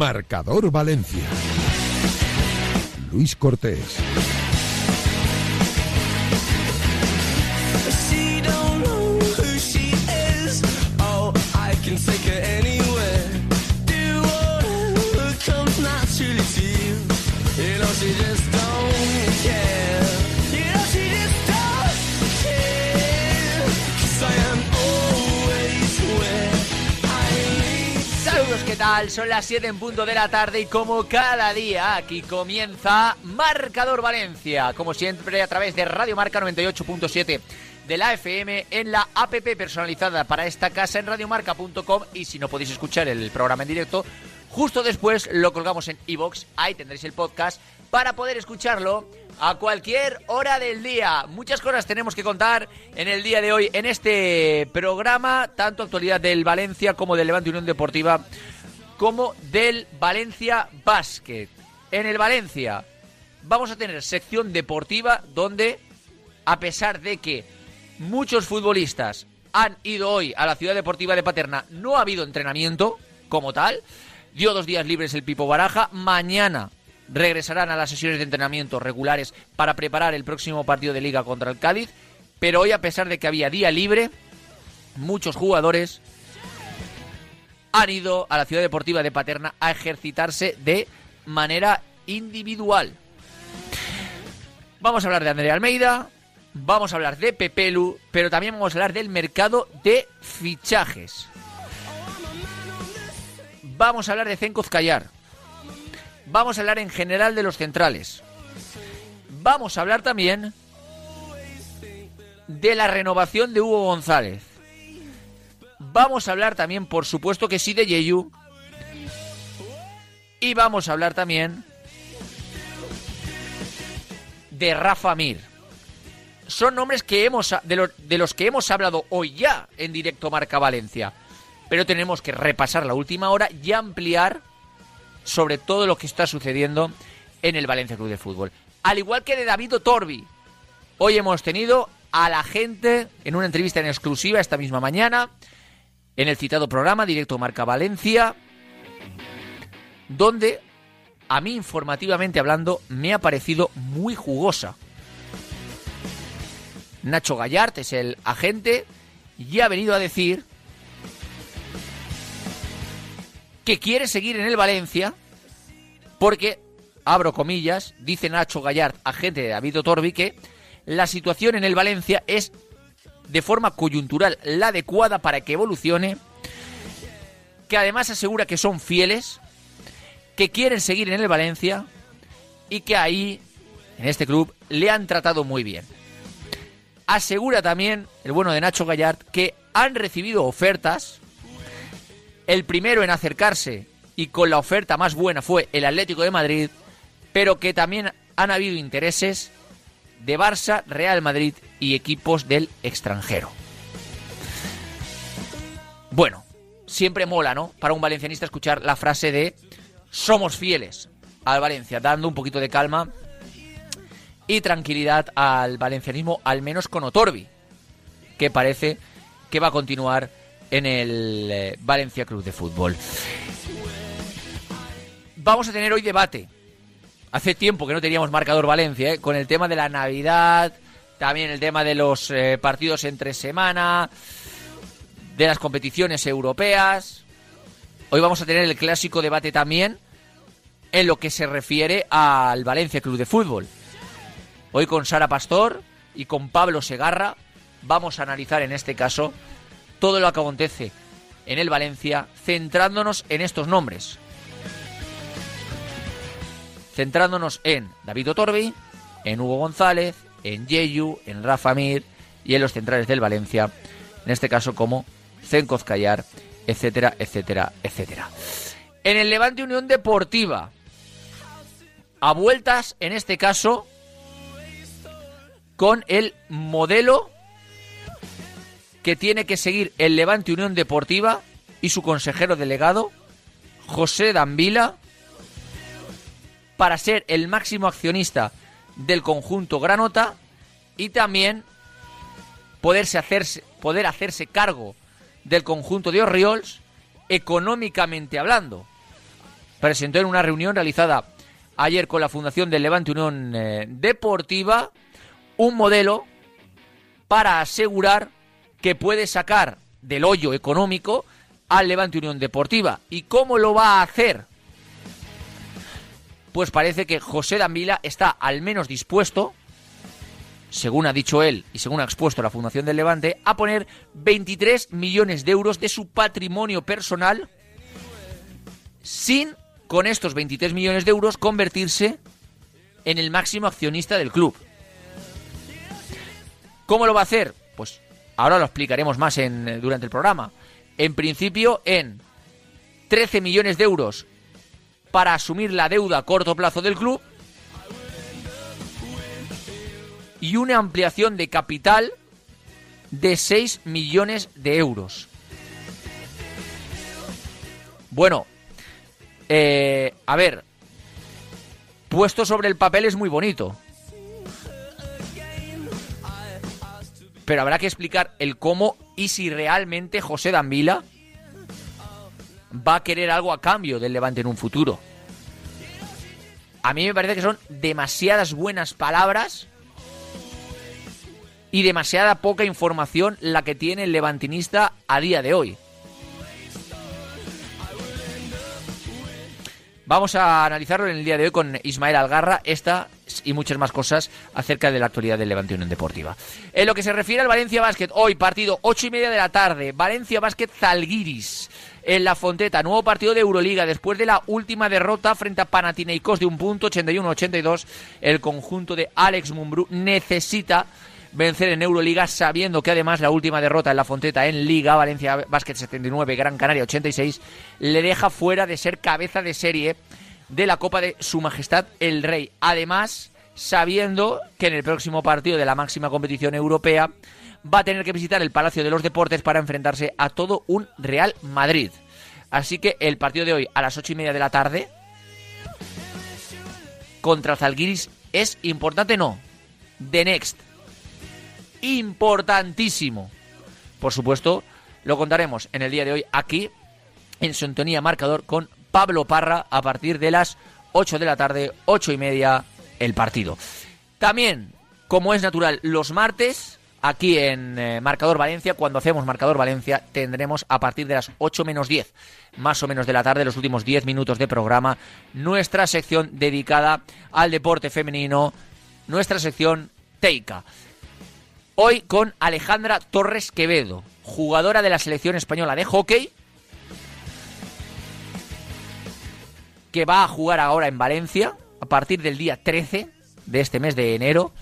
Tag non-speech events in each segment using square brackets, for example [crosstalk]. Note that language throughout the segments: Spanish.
Marcador Valencia. Luis Cortés. Son las 7 en punto de la tarde y como cada día aquí comienza Marcador Valencia, como siempre a través de Radio Marca 98.7 de la FM en la APP personalizada para esta casa en radiomarca.com y si no podéis escuchar el programa en directo, justo después lo colgamos en iBox, ahí tendréis el podcast para poder escucharlo a cualquier hora del día. Muchas cosas tenemos que contar en el día de hoy en este programa, tanto actualidad del Valencia como del Levante Unión Deportiva, como del Valencia Basket. En el Valencia vamos a tener sección deportiva donde, a pesar de que muchos futbolistas han ido hoy a la ciudad deportiva de Paterna, no ha habido entrenamiento como tal. Dio dos días libres el Pipo Baraja. Mañana regresarán a las sesiones de entrenamiento regulares para preparar el próximo partido de liga contra el Cádiz. Pero hoy, a pesar de que había día libre, muchos jugadores han ido a la ciudad deportiva de Paterna a ejercitarse de manera individual. Vamos a hablar de Andrea Almeida, vamos a hablar de Pepelu, pero también vamos a hablar del mercado de fichajes. Vamos a hablar de Zenko Callar. Vamos a hablar en general de los centrales. Vamos a hablar también de la renovación de Hugo González. Vamos a hablar también, por supuesto que sí, de Yeyu. Y vamos a hablar también de Rafa Mir. Son nombres que hemos, de, los, de los que hemos hablado hoy ya en directo Marca Valencia. Pero tenemos que repasar la última hora y ampliar sobre todo lo que está sucediendo en el Valencia Club de Fútbol. Al igual que de David Torbi. Hoy hemos tenido a la gente en una entrevista en exclusiva esta misma mañana en el citado programa Directo Marca Valencia, donde a mí informativamente hablando me ha parecido muy jugosa. Nacho Gallart es el agente y ha venido a decir que quiere seguir en el Valencia porque, abro comillas, dice Nacho Gallart, agente de David Otorbi, que la situación en el Valencia es de forma coyuntural la adecuada para que evolucione, que además asegura que son fieles, que quieren seguir en el Valencia y que ahí, en este club, le han tratado muy bien. Asegura también el bueno de Nacho Gallart que han recibido ofertas. El primero en acercarse y con la oferta más buena fue el Atlético de Madrid, pero que también han habido intereses de Barça, Real Madrid y equipos del extranjero. Bueno, siempre mola, ¿no? Para un valencianista escuchar la frase de somos fieles al Valencia, dando un poquito de calma y tranquilidad al valencianismo, al menos con Otorbi, que parece que va a continuar en el eh, Valencia Club de Fútbol. Vamos a tener hoy debate. Hace tiempo que no teníamos marcador Valencia, ¿eh? con el tema de la Navidad, también el tema de los eh, partidos entre semana, de las competiciones europeas. Hoy vamos a tener el clásico debate también en lo que se refiere al Valencia Club de Fútbol. Hoy con Sara Pastor y con Pablo Segarra vamos a analizar en este caso todo lo que acontece en el Valencia, centrándonos en estos nombres. Centrándonos en David Otorbi, en Hugo González, en Yeyu, en Rafa Mir y en los centrales del Valencia, en este caso como Zenkoz Callar, etcétera, etcétera, etcétera. En el Levante Unión Deportiva, a vueltas, en este caso, con el modelo que tiene que seguir el Levante Unión Deportiva y su consejero delegado, José Dambila, para ser el máximo accionista del conjunto Granota y también poderse hacerse, poder hacerse cargo del conjunto de Oriols económicamente hablando. presentó en una reunión realizada ayer con la Fundación del Levante Unión eh, Deportiva un modelo para asegurar que puede sacar del hoyo económico al Levante Unión Deportiva. ¿Y cómo lo va a hacer? Pues parece que José Dambila está al menos dispuesto, según ha dicho él y según ha expuesto la Fundación del Levante, a poner 23 millones de euros de su patrimonio personal sin, con estos 23 millones de euros, convertirse en el máximo accionista del club. ¿Cómo lo va a hacer? Pues ahora lo explicaremos más en, durante el programa. En principio, en 13 millones de euros para asumir la deuda a corto plazo del club y una ampliación de capital de 6 millones de euros. Bueno, eh, a ver, puesto sobre el papel es muy bonito. Pero habrá que explicar el cómo y si realmente José Dambila va a querer algo a cambio del Levante en un futuro. A mí me parece que son demasiadas buenas palabras y demasiada poca información la que tiene el levantinista a día de hoy. Vamos a analizarlo en el día de hoy con Ismael Algarra, esta y muchas más cosas acerca de la actualidad del Levante Unión Deportiva. En lo que se refiere al Valencia Basket, hoy partido ocho y media de la tarde, Valencia Basket Zalgiris en la Fonteta, nuevo partido de Euroliga después de la última derrota frente a Panathinaikos de un punto 81-82, el conjunto de Alex Mumbrú necesita vencer en Euroliga, sabiendo que además la última derrota en la Fonteta en Liga, Valencia Basket 79, Gran Canaria 86, le deja fuera de ser cabeza de serie de la Copa de Su Majestad el Rey. Además, sabiendo que en el próximo partido de la máxima competición europea va a tener que visitar el Palacio de los Deportes para enfrentarse a todo un Real Madrid. Así que el partido de hoy a las ocho y media de la tarde contra Zalgiris es importante, no. The Next importantísimo. Por supuesto, lo contaremos en el día de hoy aquí, en Sintonía Marcador, con Pablo Parra a partir de las 8 de la tarde, 8 y media, el partido. También, como es natural, los martes, aquí en eh, Marcador Valencia, cuando hacemos Marcador Valencia, tendremos a partir de las 8 menos 10, más o menos de la tarde, los últimos 10 minutos de programa, nuestra sección dedicada al deporte femenino, nuestra sección Teica. Hoy con Alejandra Torres Quevedo, jugadora de la selección española de hockey, que va a jugar ahora en Valencia a partir del día 13 de este mes de enero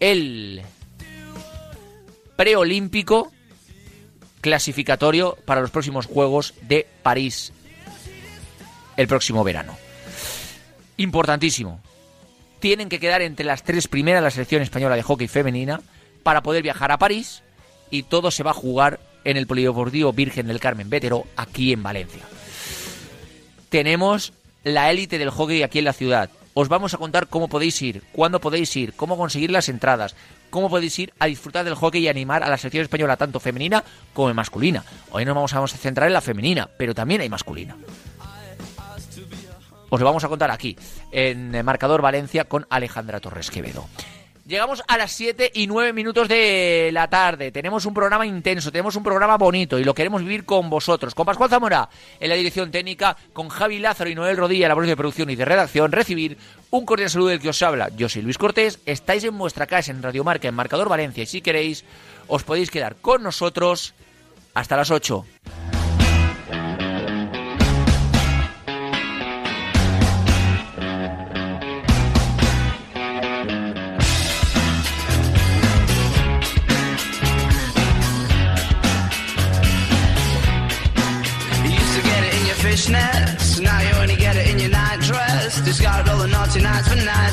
el preolímpico clasificatorio para los próximos Juegos de París el próximo verano. Importantísimo. Tienen que quedar entre las tres primeras la selección española de hockey femenina para poder viajar a París y todo se va a jugar en el Polideportivo Virgen del Carmen Vétero, aquí en Valencia. Tenemos la élite del hockey aquí en la ciudad. Os vamos a contar cómo podéis ir, cuándo podéis ir, cómo conseguir las entradas, cómo podéis ir a disfrutar del hockey y animar a la selección española tanto femenina como masculina. Hoy nos vamos a centrar en la femenina, pero también hay masculina. Os lo vamos a contar aquí, en Marcador Valencia, con Alejandra Torres Quevedo. Llegamos a las 7 y 9 minutos de la tarde. Tenemos un programa intenso, tenemos un programa bonito y lo queremos vivir con vosotros. Con Pascual Zamora en la dirección técnica, con Javi Lázaro y Noel Rodilla en la voz de producción y de redacción. Recibir un cordial saludo del que os habla. Yo soy Luis Cortés. Estáis en vuestra casa en Radio Marca, en Marcador Valencia. Y si queréis, os podéis quedar con nosotros hasta las 8.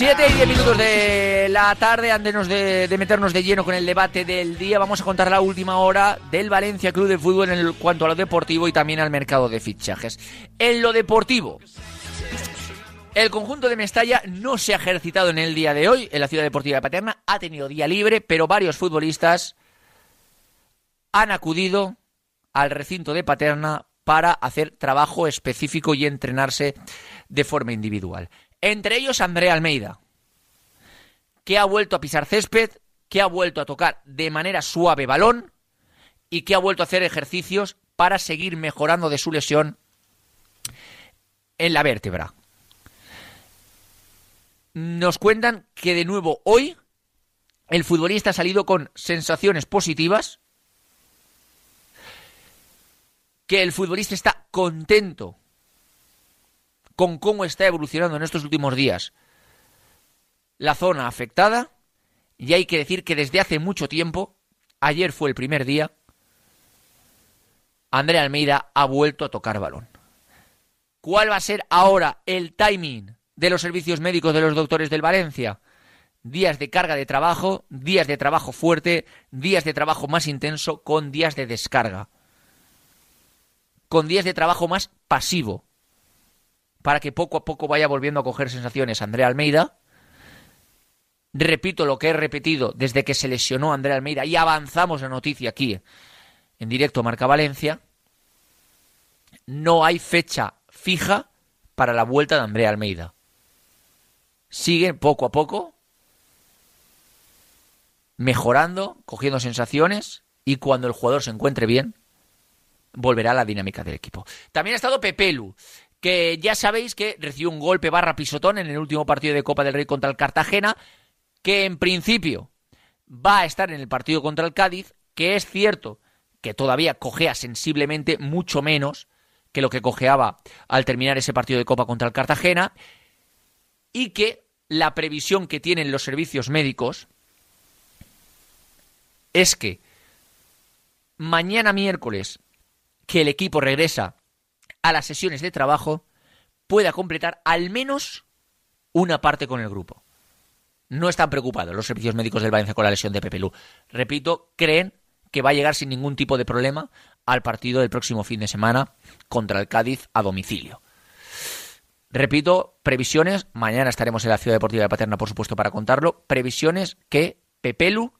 Siete y diez minutos de la tarde, antes de, meternos de lleno con el debate del día, vamos a contar la última hora del Valencia Club de Fútbol en cuanto a lo deportivo y también al mercado de fichajes. En lo deportivo, el conjunto de Mestalla no se ha ejercitado en el día de hoy en la Ciudad Deportiva de Paterna, ha tenido día libre, pero varios futbolistas han acudido al recinto de Paterna para hacer trabajo específico y entrenarse de forma individual. Entre ellos André Almeida, que ha vuelto a pisar césped, que ha vuelto a tocar de manera suave balón y que ha vuelto a hacer ejercicios para seguir mejorando de su lesión en la vértebra. Nos cuentan que de nuevo hoy el futbolista ha salido con sensaciones positivas, que el futbolista está contento con cómo está evolucionando en estos últimos días la zona afectada. Y hay que decir que desde hace mucho tiempo, ayer fue el primer día, Andrea Almeida ha vuelto a tocar balón. ¿Cuál va a ser ahora el timing de los servicios médicos de los doctores del Valencia? Días de carga de trabajo, días de trabajo fuerte, días de trabajo más intenso con días de descarga. Con días de trabajo más pasivo para que poco a poco vaya volviendo a coger sensaciones Andrea Almeida. Repito lo que he repetido desde que se lesionó Andrea Almeida y avanzamos la noticia aquí en directo Marca Valencia. No hay fecha fija para la vuelta de Andrea Almeida. Sigue poco a poco mejorando, cogiendo sensaciones y cuando el jugador se encuentre bien, volverá a la dinámica del equipo. También ha estado Pepelu, que ya sabéis que recibió un golpe barra pisotón en el último partido de Copa del Rey contra el Cartagena, que en principio va a estar en el partido contra el Cádiz, que es cierto que todavía cojea sensiblemente mucho menos que lo que cojeaba al terminar ese partido de Copa contra el Cartagena, y que la previsión que tienen los servicios médicos es que mañana miércoles, que el equipo regresa a las sesiones de trabajo pueda completar al menos una parte con el grupo. No están preocupados los servicios médicos del Valencia con la lesión de Pepe Lu. Repito, creen que va a llegar sin ningún tipo de problema al partido del próximo fin de semana contra el Cádiz a domicilio. Repito, previsiones, mañana estaremos en la Ciudad Deportiva de Paterna, por supuesto, para contarlo, previsiones que Pepelu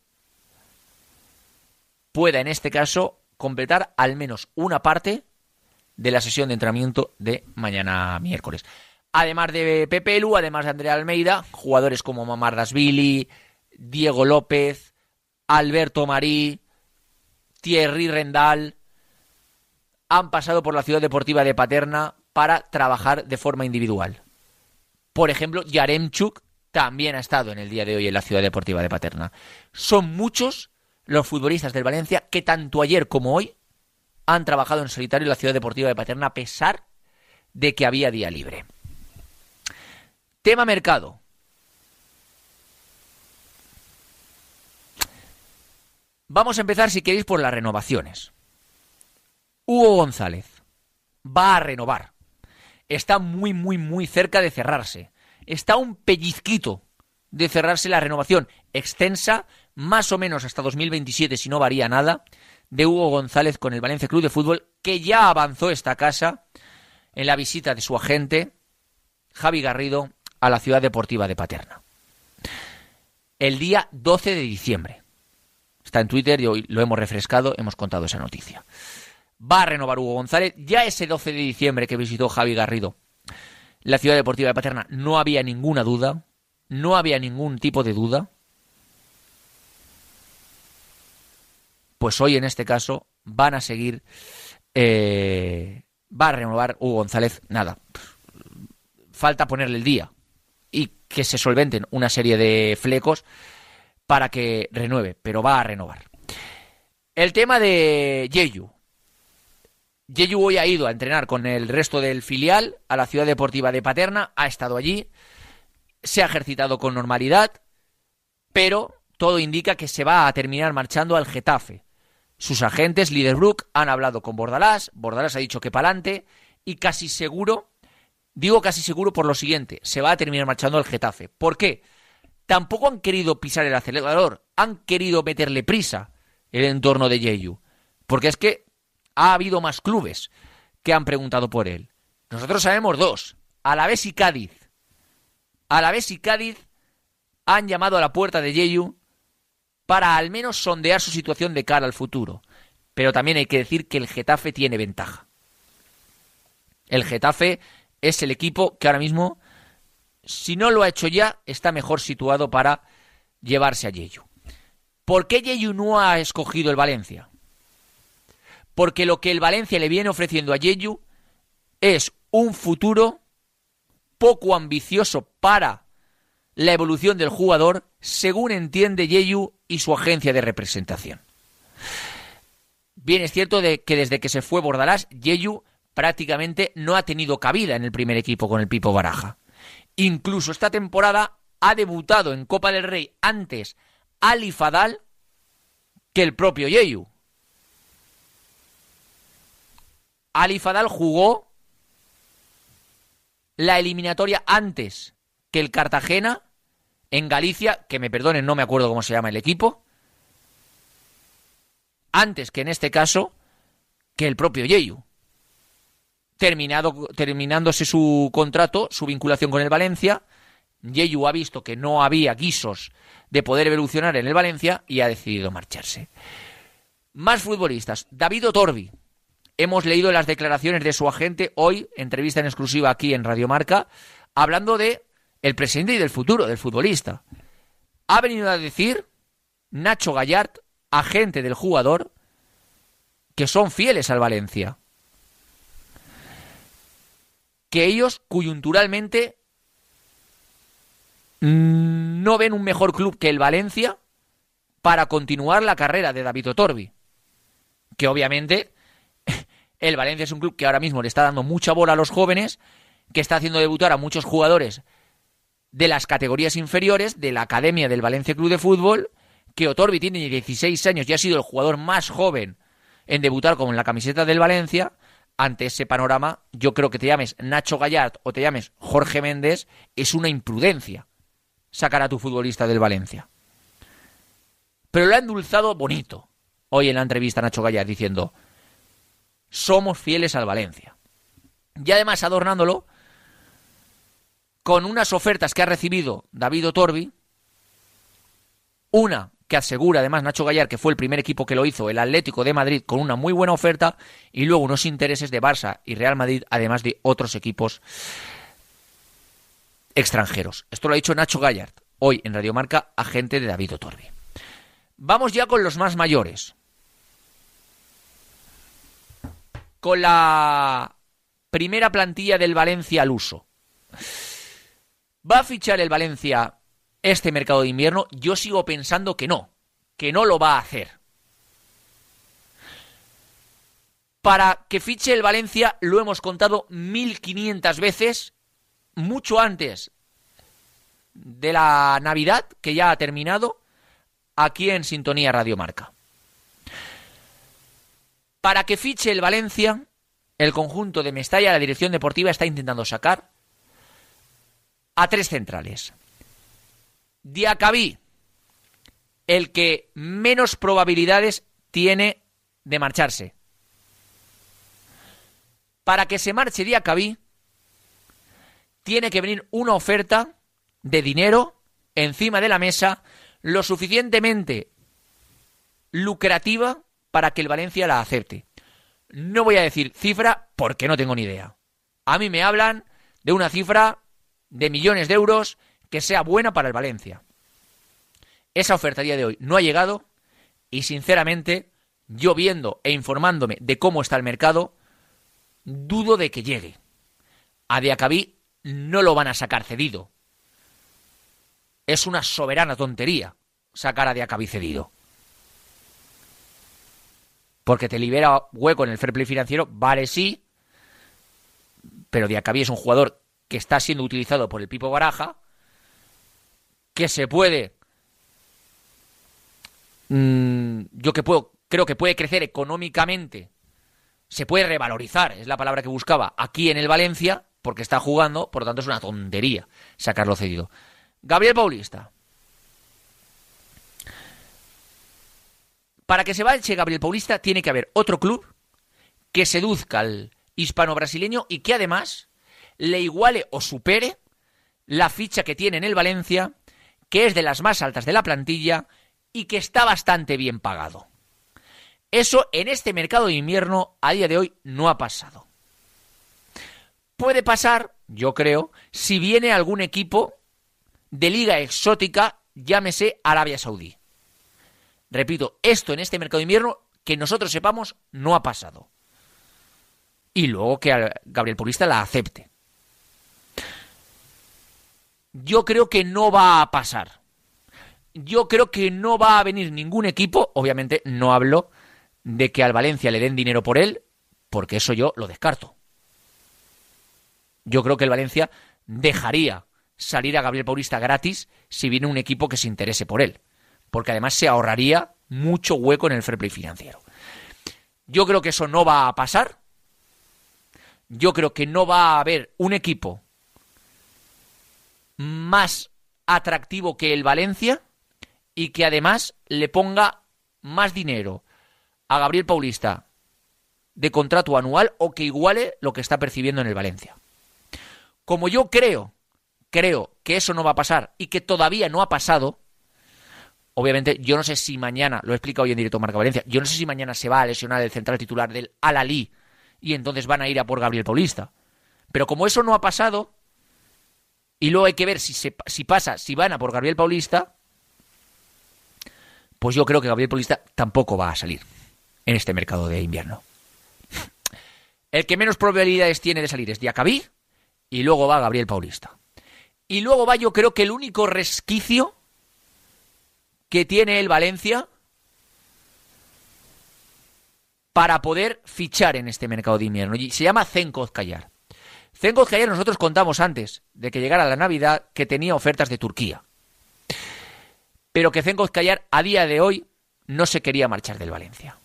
pueda en este caso completar al menos una parte de la sesión de entrenamiento de mañana miércoles. Además de Pepe Lu, además de Andrea Almeida, jugadores como Mamar Dasvili, Diego López, Alberto Marí, Thierry Rendal, han pasado por la ciudad deportiva de Paterna para trabajar de forma individual. Por ejemplo, Yaremchuk también ha estado en el día de hoy en la ciudad deportiva de Paterna. Son muchos los futbolistas del Valencia que tanto ayer como hoy han trabajado en solitario en la ciudad deportiva de Paterna a pesar de que había día libre. Tema mercado. Vamos a empezar, si queréis, por las renovaciones. Hugo González va a renovar. Está muy, muy, muy cerca de cerrarse. Está un pellizquito de cerrarse la renovación extensa, más o menos hasta 2027, si no varía nada, de Hugo González con el Valencia Club de Fútbol, que ya avanzó esta casa en la visita de su agente, Javi Garrido, a la ciudad deportiva de Paterna. El día 12 de diciembre. Está en Twitter y hoy lo hemos refrescado, hemos contado esa noticia. Va a renovar Hugo González. Ya ese 12 de diciembre que visitó Javi Garrido la ciudad deportiva de Paterna, no había ninguna duda, no había ningún tipo de duda pues hoy en este caso van a seguir, eh, va a renovar Hugo González, nada, falta ponerle el día y que se solventen una serie de flecos para que renueve, pero va a renovar. El tema de Yeyu. Yeyu hoy ha ido a entrenar con el resto del filial a la ciudad deportiva de Paterna, ha estado allí, se ha ejercitado con normalidad, pero todo indica que se va a terminar marchando al Getafe. Sus agentes, Liderbrook, han hablado con Bordalás, Bordalás ha dicho que pa'lante y casi seguro Digo casi seguro por lo siguiente, se va a terminar marchando el Getafe. ¿Por qué? Tampoco han querido pisar el acelerador, han querido meterle prisa el entorno de Yeyu. Porque es que ha habido más clubes que han preguntado por él. Nosotros sabemos dos, Alavés y Cádiz. Alavés y Cádiz han llamado a la puerta de Yeyu para al menos sondear su situación de cara al futuro. Pero también hay que decir que el Getafe tiene ventaja. El Getafe es el equipo que ahora mismo, si no lo ha hecho ya, está mejor situado para llevarse a Yeyu. ¿Por qué Yeyu no ha escogido el Valencia? Porque lo que el Valencia le viene ofreciendo a Yeyu es un futuro poco ambicioso para la evolución del jugador, según entiende Yeyu y su agencia de representación. Bien, es cierto de que desde que se fue Bordalás, Yeyu prácticamente no ha tenido cabida en el primer equipo con el Pipo Baraja. Incluso esta temporada ha debutado en Copa del Rey antes Ali Fadal que el propio Yeyu. Ali Fadal jugó la eliminatoria antes que el Cartagena en Galicia, que me perdonen, no me acuerdo cómo se llama el equipo, antes que en este caso que el propio Yeyu. Terminado, terminándose su contrato, su vinculación con el Valencia, Yeyu ha visto que no había guisos de poder evolucionar en el Valencia y ha decidido marcharse. Más futbolistas. David Otorbi, hemos leído las declaraciones de su agente hoy, entrevista en exclusiva aquí en Radio Marca, hablando de el presente y del futuro del futbolista. Ha venido a decir Nacho Gallart, agente del jugador, que son fieles al Valencia. Que ellos coyunturalmente no ven un mejor club que el Valencia para continuar la carrera de David Otorbi. Que obviamente [laughs] el Valencia es un club que ahora mismo le está dando mucha bola a los jóvenes, que está haciendo debutar a muchos jugadores de las categorías inferiores de la Academia del Valencia Club de Fútbol, que Otorbi tiene 16 años y ha sido el jugador más joven en debutar con la camiseta del Valencia. Ante ese panorama, yo creo que te llames Nacho Gallard o te llames Jorge Méndez, es una imprudencia sacar a tu futbolista del Valencia. Pero lo ha endulzado bonito hoy en la entrevista Nacho Gallard diciendo, somos fieles al Valencia. Y además adornándolo con unas ofertas que ha recibido David Otorbi, una que asegura además Nacho Gallar que fue el primer equipo que lo hizo, el Atlético de Madrid, con una muy buena oferta, y luego unos intereses de Barça y Real Madrid, además de otros equipos extranjeros. Esto lo ha dicho Nacho Gallard, hoy en Radiomarca, agente de David Otorbi. Vamos ya con los más mayores. con la primera plantilla del Valencia al uso. ¿Va a fichar el Valencia este mercado de invierno? Yo sigo pensando que no, que no lo va a hacer. Para que fiche el Valencia lo hemos contado 1500 veces, mucho antes de la Navidad, que ya ha terminado, aquí en Sintonía Radio Marca. Para que fiche el Valencia, el conjunto de Mestalla, la dirección deportiva, está intentando sacar a tres centrales. Diacabí, el que menos probabilidades tiene de marcharse. Para que se marche Diacabí, tiene que venir una oferta de dinero encima de la mesa lo suficientemente lucrativa para que el Valencia la acepte. No voy a decir cifra porque no tengo ni idea. A mí me hablan de una cifra de millones de euros que sea buena para el Valencia. Esa oferta a día de hoy no ha llegado y sinceramente yo viendo e informándome de cómo está el mercado, dudo de que llegue. A Diacabí no lo van a sacar cedido. Es una soberana tontería sacar a Diacabí cedido porque te libera hueco en el fair play financiero, vale sí, pero Diacabí es un jugador que está siendo utilizado por el Pipo Baraja, que se puede, mm, yo que puedo, creo que puede crecer económicamente, se puede revalorizar, es la palabra que buscaba, aquí en el Valencia, porque está jugando, por lo tanto es una tontería sacarlo cedido. Gabriel Paulista. Para que se vaya Gabriel Paulista tiene que haber otro club que seduzca al hispano-brasileño y que además le iguale o supere la ficha que tiene en el Valencia, que es de las más altas de la plantilla y que está bastante bien pagado. Eso en este mercado de invierno a día de hoy no ha pasado. Puede pasar, yo creo, si viene algún equipo de liga exótica, llámese Arabia Saudí. Repito, esto en este mercado de invierno, que nosotros sepamos, no ha pasado. Y luego que Gabriel Paulista la acepte. Yo creo que no va a pasar. Yo creo que no va a venir ningún equipo, obviamente no hablo de que al Valencia le den dinero por él, porque eso yo lo descarto. Yo creo que el Valencia dejaría salir a Gabriel Paulista gratis si viene un equipo que se interese por él, porque además se ahorraría mucho hueco en el fair play financiero. Yo creo que eso no va a pasar. Yo creo que no va a haber un equipo más atractivo que el Valencia y que además le ponga más dinero a Gabriel Paulista de contrato anual o que iguale lo que está percibiendo en el Valencia. Como yo creo, creo que eso no va a pasar y que todavía no ha pasado, obviamente yo no sé si mañana, lo he explicado hoy en directo Marca Valencia, yo no sé si mañana se va a lesionar el central titular del Al-Ali y entonces van a ir a por Gabriel Paulista. Pero como eso no ha pasado, y luego hay que ver si, si pasa, si van a por Gabriel Paulista, pues yo creo que Gabriel Paulista tampoco va a salir en este mercado de invierno. El que menos probabilidades tiene de salir es Diacabí y luego va Gabriel Paulista. Y luego va yo creo que el único resquicio que tiene el Valencia para poder fichar en este mercado de invierno. Y se llama Zenkoz Callar. Zenkoz Callar nosotros contamos antes de que llegara la Navidad que tenía ofertas de Turquía. Pero que Zenkoz Callar a día de hoy no se quería marchar del Valencia.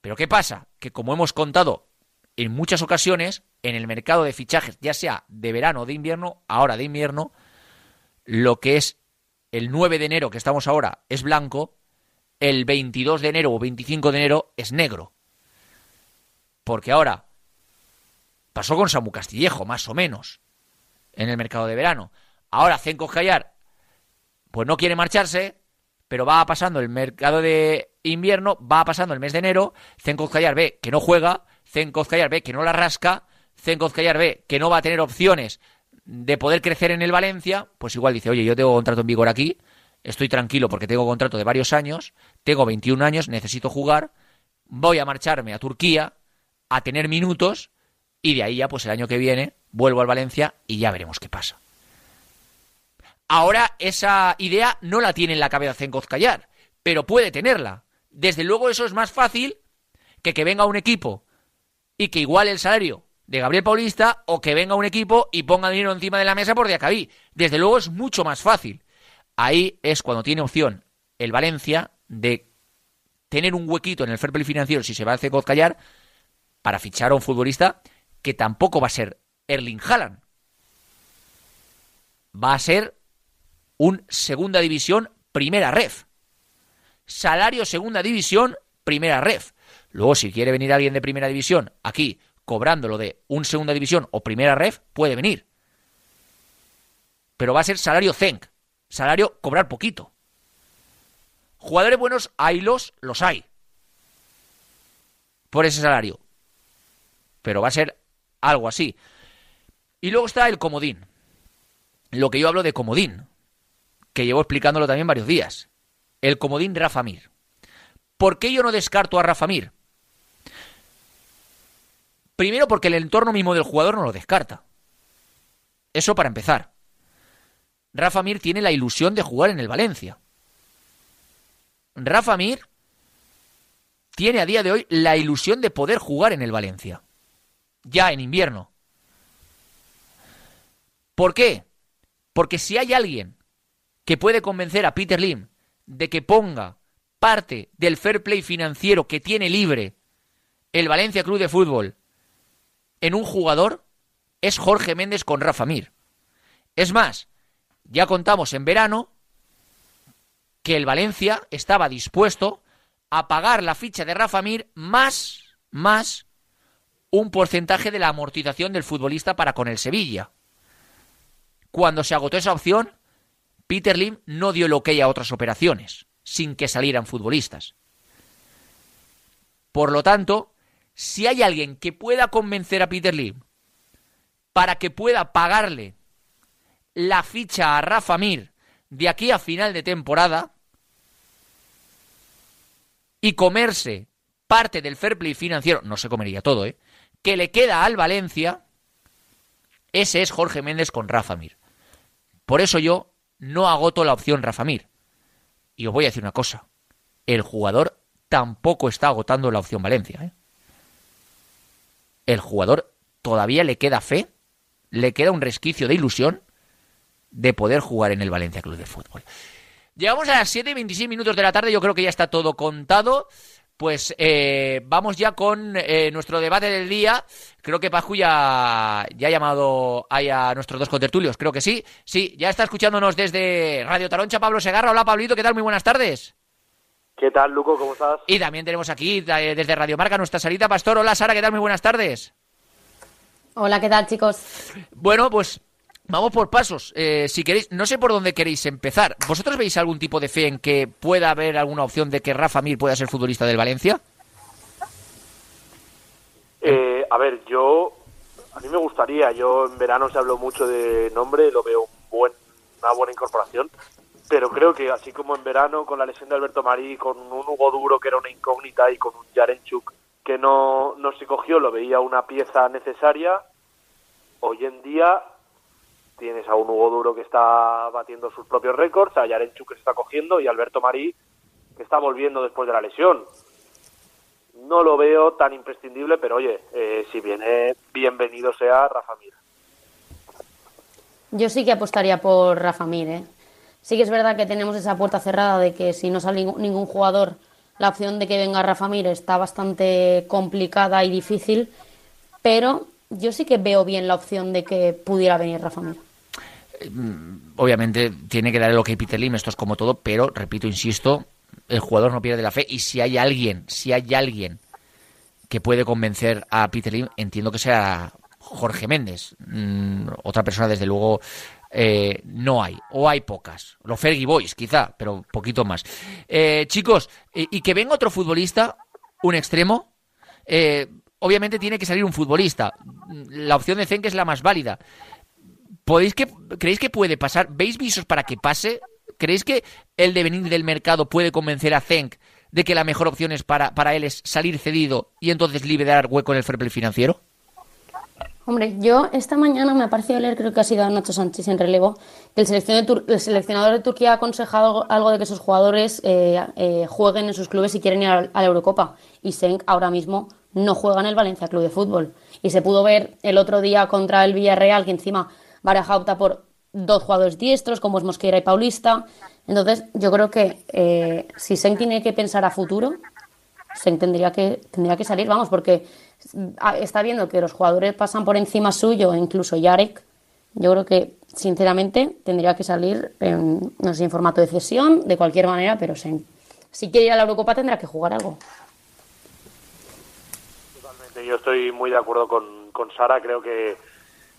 Pero ¿qué pasa? Que como hemos contado en muchas ocasiones, en el mercado de fichajes, ya sea de verano o de invierno, ahora de invierno, lo que es el 9 de enero, que estamos ahora, es blanco, el 22 de enero o 25 de enero es negro. Porque ahora pasó con Samu Castillejo, más o menos, en el mercado de verano. Ahora Zenko Callar, pues no quiere marcharse, pero va pasando el mercado de invierno, va pasando el mes de enero, Zenkoz Callar ve que no juega, Zenkoz Callar ve que no la rasca, Zenkoz Callar ve que no va a tener opciones de poder crecer en el Valencia, pues igual dice, oye, yo tengo contrato en vigor aquí, estoy tranquilo porque tengo contrato de varios años, tengo 21 años, necesito jugar, voy a marcharme a Turquía a tener minutos y de ahí ya, pues el año que viene, vuelvo al Valencia y ya veremos qué pasa. Ahora esa idea no la tiene en la cabeza Zenkoz Callar, pero puede tenerla. Desde luego eso es más fácil que que venga un equipo y que iguale el salario de Gabriel Paulista o que venga un equipo y ponga dinero encima de la mesa por Diacabí. Desde luego es mucho más fácil. Ahí es cuando tiene opción el Valencia de tener un huequito en el fair financiero si se va a hacer Callar para fichar a un futbolista que tampoco va a ser Erling Haaland. Va a ser un segunda división, primera ref. Salario segunda división, primera ref. Luego, si quiere venir alguien de primera división aquí cobrándolo de un segunda división o primera ref, puede venir. Pero va a ser salario zenc, salario cobrar poquito. Jugadores buenos, hay los, los hay. Por ese salario. Pero va a ser algo así. Y luego está el comodín. Lo que yo hablo de comodín que llevo explicándolo también varios días. El comodín Rafa Mir. ¿Por qué yo no descarto a Rafa Mir? Primero porque el entorno mismo del jugador no lo descarta. Eso para empezar. Rafa Mir tiene la ilusión de jugar en el Valencia. Rafa Mir tiene a día de hoy la ilusión de poder jugar en el Valencia. Ya en invierno. ¿Por qué? Porque si hay alguien que puede convencer a Peter Lim de que ponga parte del fair play financiero que tiene libre el Valencia Club de Fútbol en un jugador, es Jorge Méndez con Rafa Mir. Es más, ya contamos en verano que el Valencia estaba dispuesto a pagar la ficha de Rafa Mir más, más un porcentaje de la amortización del futbolista para con el Sevilla. Cuando se agotó esa opción, Peter Lim no dio lo que hay a otras operaciones, sin que salieran futbolistas. Por lo tanto, si hay alguien que pueda convencer a Peter Lim para que pueda pagarle la ficha a Rafa Mir de aquí a final de temporada y comerse parte del fair play financiero, no se comería todo, ¿eh? Que le queda al Valencia, ese es Jorge Méndez con Rafa Mir. Por eso yo no agoto la opción Rafa Mir. Y os voy a decir una cosa, el jugador tampoco está agotando la opción Valencia. ¿eh? El jugador todavía le queda fe, le queda un resquicio de ilusión de poder jugar en el Valencia Club de Fútbol. Llegamos a las 7 y 26 minutos de la tarde, yo creo que ya está todo contado. Pues eh, vamos ya con eh, nuestro debate del día. Creo que Paju ya, ya ha llamado a nuestros dos contertulios. Creo que sí. Sí, ya está escuchándonos desde Radio Taroncha Pablo Segarra. Hola Pablito, ¿qué tal? Muy buenas tardes. ¿Qué tal, Luco? ¿Cómo estás? Y también tenemos aquí eh, desde Radio Marca nuestra Sarita Pastor. Hola Sara, ¿qué tal? Muy buenas tardes. Hola, ¿qué tal, chicos? Bueno, pues Vamos por pasos. Eh, si queréis, no sé por dónde queréis empezar. ¿Vosotros veis algún tipo de fe en que pueda haber alguna opción de que Rafa Mir pueda ser futbolista del Valencia? Eh, a ver, yo a mí me gustaría. Yo en verano se habló mucho de nombre, lo veo buen, una buena incorporación. Pero creo que así como en verano con la lesión de Alberto Marí, con un Hugo Duro que era una incógnita y con un Yarenchuk que no, no se cogió, lo veía una pieza necesaria. Hoy en día tienes a un Hugo Duro que está batiendo sus propios récords, a Yarenchu que se está cogiendo y Alberto Marí que está volviendo después de la lesión. No lo veo tan imprescindible, pero oye, eh, si viene, bienvenido sea Rafa Mir. Yo sí que apostaría por Rafa Mir. ¿eh? Sí que es verdad que tenemos esa puerta cerrada de que si no sale ningún jugador, la opción de que venga Rafa Mir está bastante complicada y difícil, pero yo sí que veo bien la opción de que pudiera venir Rafa Mir. Mm, obviamente tiene que dar el ok Peter Lim, esto es como todo, pero repito, insisto, el jugador no pierde la fe y si hay alguien, si hay alguien que puede convencer a Peter Lim, entiendo que sea Jorge Méndez. Mm, otra persona, desde luego, eh, no hay, o hay pocas. Los Fergie Boys, quizá, pero poquito más. Eh, chicos, y que venga otro futbolista, un extremo, eh, obviamente tiene que salir un futbolista. La opción de Zenk es la más válida. ¿Podéis que, ¿Creéis que puede pasar? ¿Veis visos para que pase? ¿Creéis que el devenir del mercado puede convencer a Zenk de que la mejor opción es para, para él es salir cedido y entonces liberar hueco en el fair financiero? Hombre, yo esta mañana me ha parecido leer, creo que ha sido Nacho Sánchez en relevo, que el seleccionador de, Turquía ha aconsejado algo de que esos jugadores eh, eh, jueguen en sus clubes si quieren ir a, la Eurocopa. Y Senk ahora mismo no juega en el Valencia Club de Fútbol. Y se pudo ver el otro día contra el Villarreal que encima Baraja opta por dos jugadores diestros, como es Mosquera y Paulista. Entonces, yo creo que eh, si Sen tiene que pensar a futuro, Sen tendría que, tendría que salir, vamos, porque está viendo que los jugadores pasan por encima suyo, incluso Yarek. Yo creo que, sinceramente, tendría que salir, en, no sé, en formato de cesión, de cualquier manera, pero Sen, si quiere ir a la Eurocopa tendrá que jugar algo. Totalmente, yo estoy muy de acuerdo con, con Sara, creo que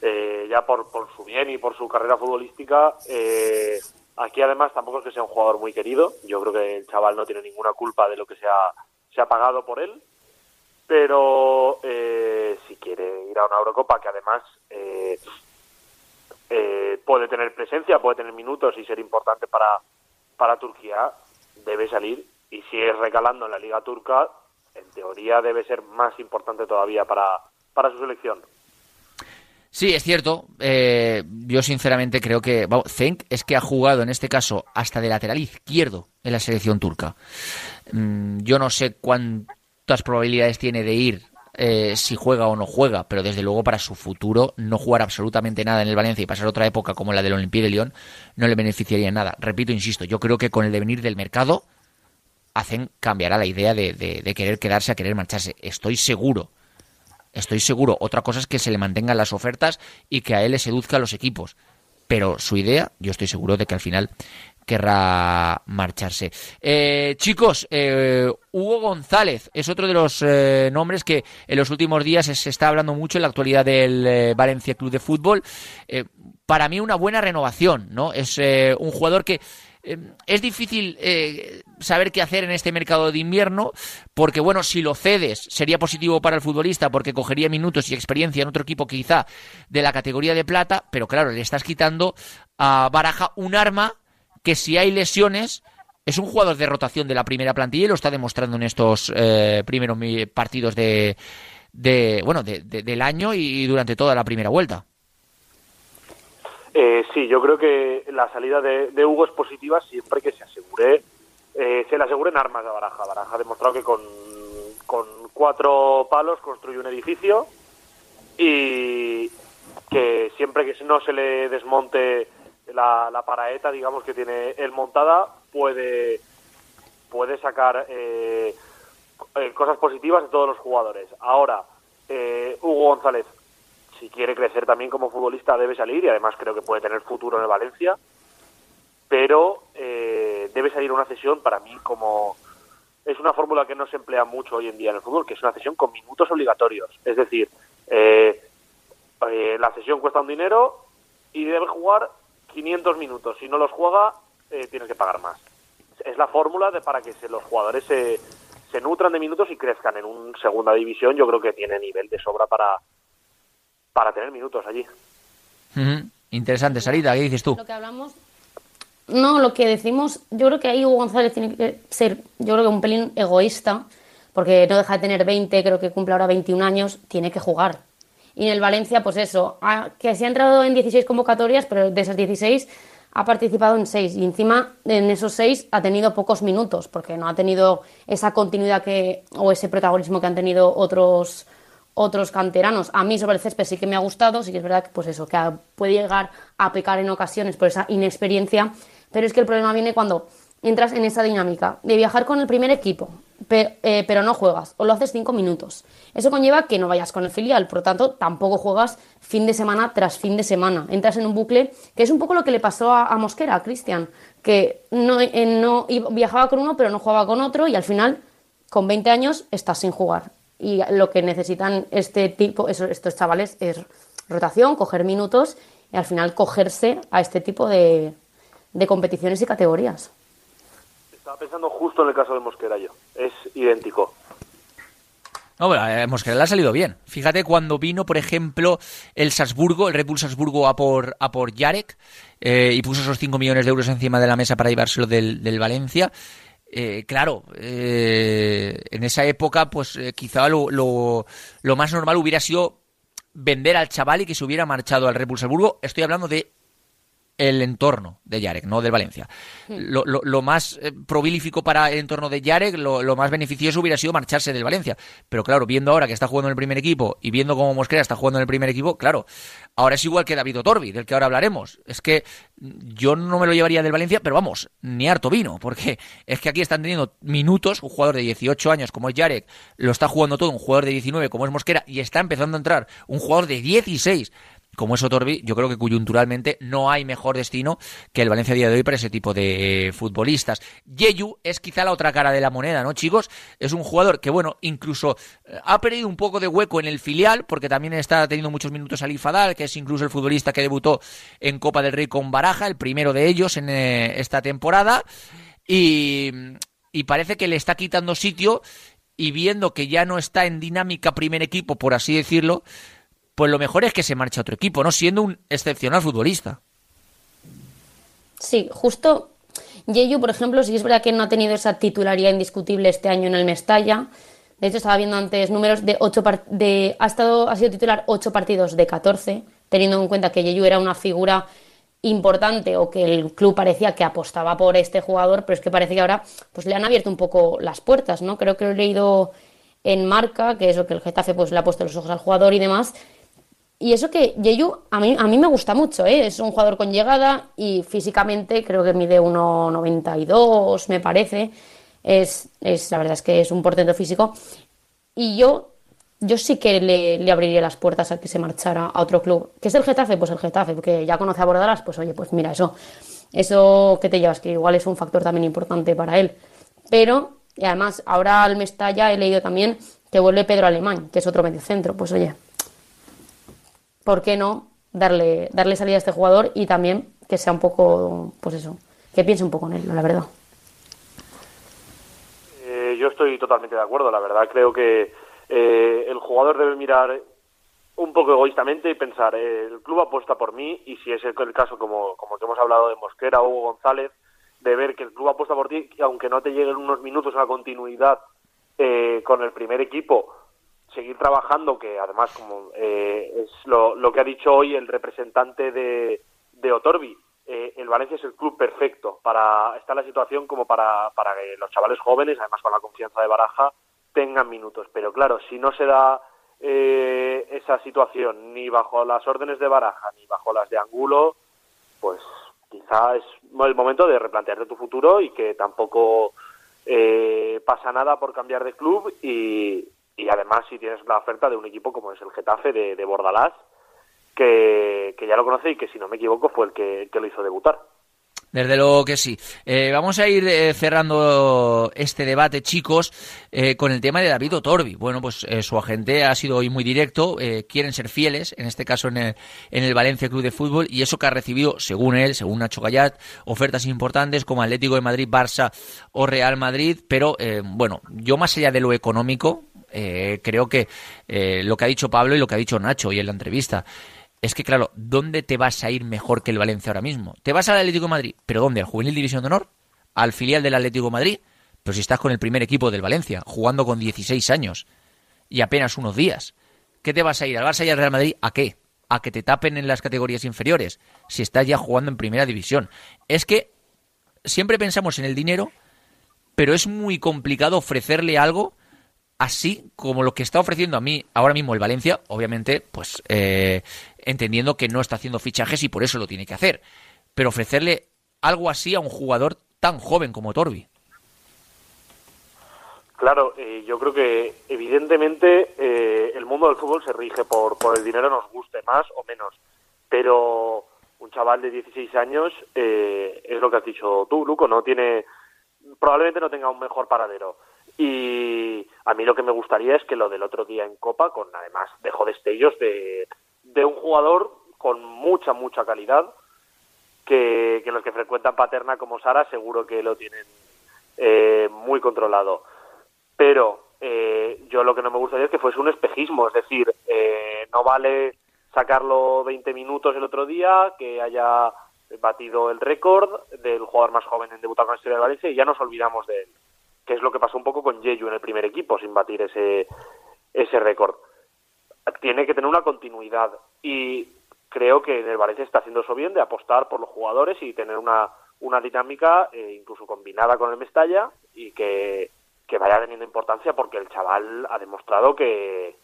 eh, ya por, por su bien y por su carrera futbolística. Eh, aquí además tampoco es que sea un jugador muy querido, yo creo que el chaval no tiene ninguna culpa de lo que se ha, se ha pagado por él, pero eh, si quiere ir a una Eurocopa que además puede tener presencia, puede tener minutos y ser importante para, para Turquía, debe salir y si es recalando en la Liga Turca, en teoría debe ser más importante todavía para, para su selección. Sí, es cierto. Eh, yo sinceramente creo que Zenk es que ha jugado en este caso hasta de lateral izquierdo en la selección turca. Mm, yo no sé cuántas probabilidades tiene de ir eh, si juega o no juega, pero desde luego para su futuro no jugar absolutamente nada en el Valencia y pasar otra época como la del Olympique de Lyon no le beneficiaría en nada. Repito, insisto, yo creo que con el devenir del mercado hacen cambiará la idea de, de querer quedarse a querer marcharse. Estoy seguro Estoy seguro. Otra cosa es que se le mantengan las ofertas y que a él le seduzca a los equipos. Pero su idea, yo estoy seguro de que al final querrá marcharse. Eh, chicos, eh, Hugo González es otro de los eh, nombres que en los últimos días se está hablando mucho en la actualidad del eh, Valencia Club de Fútbol. Eh, para mí una buena renovación, ¿no? Es un jugador que es difícil eh, saber qué hacer en este mercado de invierno, porque bueno, si lo cedes sería positivo para el futbolista porque cogería minutos y experiencia en otro equipo quizá de la categoría de plata, pero claro, le estás quitando a Baraja un arma que si hay lesiones es un jugador de rotación de la primera plantilla y lo está demostrando en estos eh, primeros partidos de, de bueno de- del año y durante toda la primera vuelta. Eh, sí, yo creo que la salida de, de Hugo es positiva siempre que se asegure, eh, se le aseguren armas a Baraja. Baraja ha demostrado que con, cuatro palos construye un edificio y que siempre que no se le desmonte la, la paraeta, digamos, que tiene él montada, puede, puede sacar eh, eh, cosas positivas de todos los jugadores. Ahora, eh, Hugo González si quiere crecer también como futbolista debe salir y además creo que puede tener futuro en el Valencia pero eh, debe salir una cesión para mí como es una fórmula que no se emplea mucho hoy en día en el fútbol que es una cesión con minutos obligatorios. Es decir eh, eh, la cesión cuesta un dinero y debe jugar 500 minutos. Si no los juega eh, tienes que pagar más. Es la fórmula de para que se- los jugadores se, se nutran de minutos y crezcan en un segunda división. Yo creo que tiene nivel de sobra para para tener minutos allí. Interesante salida, ¿qué dices tú? Lo que hablamos. No, lo que decimos, yo creo que ahí Hugo González tiene que ser, yo creo que un pelín egoísta, porque no deja de tener 20, creo que cumple ahora 21 años, tiene que jugar. Y en el Valencia, pues eso, ha- que se ha entrado en 16 convocatorias, pero de esas 16 ha participado en 6 y encima en esos 6 ha tenido pocos minutos, porque no ha tenido esa continuidad que o ese protagonismo que han tenido otros otros canteranos. A mí sobre el césped sí que me ha gustado, sí que es verdad que pues eso, que puede llegar a pecar en ocasiones por esa inexperiencia, pero es que el problema viene cuando entras en esa dinámica de viajar con el primer equipo, pe- eh, pero no juegas, o lo haces cinco minutos. Eso conlleva que no vayas con el filial, por lo tanto, tampoco juegas fin de semana tras fin de semana. Entras en un bucle que es un poco lo que le pasó a, Mosquera, a Cristian, que no, eh, no viajaba con uno, pero no jugaba con otro, y al final, con 20 años, estás sin jugar. Y lo que necesitan este tipo, eso- estos chavales, es rotación, coger minutos y al final cogerse a este tipo de, de competiciones y categorías. Estaba pensando justo en el caso de Mosquera yo. Es idéntico. No, pero eh, Mosquera le ha salido bien. Fíjate cuando vino, por ejemplo, el Salzburgo, el Red Bull Salzburgo a por, a por Jarek eh, y puso esos 5 millones de euros encima de la mesa para llevárselo del, del Valencia. Eh, claro, eh, en esa época, pues eh, quizá lo, lo, más normal hubiera sido vender al chaval y que se hubiera marchado al Red Bull. Estoy hablando de el entorno de Yarek, no del Valencia. Lo, lo- lo más eh, probilífico para el entorno de Yarek, lo, lo más beneficioso hubiera sido marcharse del Valencia. Pero claro, viendo ahora que está jugando en el primer equipo y viendo cómo Mosquera está jugando en el primer equipo, claro, ahora es igual que David Otorbi, del que ahora hablaremos. Es que yo no me lo llevaría del Valencia, pero vamos, ni harto vino, porque es que aquí están teniendo minutos, un jugador de 18 años como es Yarek, lo está jugando todo, un jugador de 19 como es Mosquera, y está empezando a entrar un jugador de 16 como es Otorbi, yo creo que coyunturalmente no hay mejor destino que el Valencia a día de hoy para ese tipo de futbolistas. Yeyu es quizá la otra cara de la moneda, ¿no, chicos? Es un jugador que, bueno, incluso eh, ha perdido un poco de hueco en el filial, porque también está teniendo muchos minutos Ali Fadal, que es incluso el futbolista que debutó en Copa del Rey con Baraja, el primero de ellos en eh, esta temporada. Y, y parece que le está quitando sitio y viendo que ya no está en dinámica primer equipo, por así decirlo, pues lo mejor es que se marche a otro equipo, ¿no? Siendo un excepcional futbolista. Sí, justo Yeyu, por ejemplo, sí es verdad que no ha tenido esa titularidad indiscutible este año en el Mestalla. De hecho, estaba viendo antes números de ocho de ha estado ha sido titular ocho partidos de 14, teniendo en cuenta que Yeyu era una figura importante o que el club parecía que apostaba por este jugador, pero es que parece que ahora pues le han abierto un poco las puertas, ¿no? Creo que lo he leído en marca, que es lo que el Getafe pues le ha puesto los ojos al jugador y demás. Y eso que Yeyu a mí, a mí me gusta mucho, ¿eh? es un jugador con llegada y físicamente creo que mide 1,92 me parece. Es, es, la verdad es que es un portento físico. Y yo yo sí que le, abriría las puertas a que se marchara a otro club. ¿Qué es el Getafe? Pues el Getafe, porque ya conoce a Bordalas, pues oye, pues mira, eso, eso que te llevas, que igual es un factor también importante para él. Pero, y además, ahora al Mestalla he leído también que vuelve Pedro Alemán, que es otro mediocentro. Pues oye, ¿por qué no darle, darle salida a este jugador y también que sea un poco, pues eso, que piense un poco en él, la verdad? Eh, yo estoy totalmente de acuerdo, la verdad. Creo que eh, el jugador debe mirar un poco egoístamente y pensar, eh, el club apuesta por mí y si es el, caso, como, como que hemos hablado de Mosquera Hugo González, de ver que el club apuesta por ti, aunque no te lleguen unos minutos a continuidad eh, con el primer equipo, seguir trabajando, que además como eh, es lo, lo que ha dicho hoy el representante de, de Otorbi, eh, el Valencia es el club perfecto para está la situación como para, para que los chavales jóvenes, además con la confianza de Baraja, tengan minutos. Pero claro, si no se da eh, esa situación ni bajo las órdenes de Baraja ni bajo las de Angulo, pues quizá es el momento de replantearte tu futuro y que tampoco eh, pasa nada por cambiar de club y, y además si tienes la oferta de un equipo como es el Getafe de, de Bordalás, que, que ya lo conoce y que si no me equivoco fue el que, que lo hizo debutar. Desde luego que sí. Eh, vamos a ir eh, cerrando este debate, chicos, eh, con el tema de David Otorbi. Bueno, pues eh, su agente ha sido hoy muy directo. eh, quieren ser fieles, en este caso en el, en el Valencia Club de Fútbol, y eso que ha recibido, según él, según Nacho Gallat, ofertas importantes como Atlético de Madrid, Barça o Real Madrid. Pero bueno, yo más allá de lo económico, eh, creo que eh, lo que ha dicho Pablo y lo que ha dicho Nacho hoy en la entrevista es que, claro, ¿dónde te vas a ir mejor que el Valencia ahora mismo? ¿Te vas al Atlético Madrid? ¿Pero dónde? ¿Al Juvenil División de Honor? ¿Al filial del Atlético Madrid? Pero si estás con el primer equipo del Valencia, jugando con 16 años y apenas unos días. ¿Qué te vas a ir? ¿Al Barça y al Real Madrid? ¿A qué? ¿A que te tapen en las categorías inferiores? Si estás ya jugando en primera división. Es que siempre pensamos en el dinero, pero es muy complicado ofrecerle algo así como lo que está ofreciendo a mí ahora mismo el Valencia, obviamente, pues eh, entendiendo que no está haciendo fichajes y por eso lo tiene que hacer. Pero ofrecerle algo así a un jugador tan joven como Torbi. Claro, eh, yo creo que evidentemente eh, el mundo del fútbol se rige por, por el dinero, nos guste más o menos. Pero un chaval de 16 años, eh, es lo que has dicho tú, Luco, no tiene, probablemente no tenga un mejor paradero. Y a mí lo que me gustaría es que lo del otro día en Copa, con además dejó destellos de, un jugador con mucha, mucha calidad, que, que los que frecuentan Paterna como Sara seguro que lo tienen eh, muy controlado. Pero eh, yo lo que no me gustaría es que fuese un espejismo, es decir, eh, no vale sacarlo 20 minutos el otro día, que haya batido el récord del jugador más joven en debutar con la historia de Valencia y ya nos olvidamos de él, que es lo que pasó un poco con Yeyu en el primer equipo sin batir ese, ese récord. Tiene que tener una continuidad y creo que en el Valencia está haciendo eso bien de apostar por los jugadores y tener una, una dinámica eh, incluso combinada con el Mestalla y que, que vaya teniendo importancia porque el chaval ha demostrado que,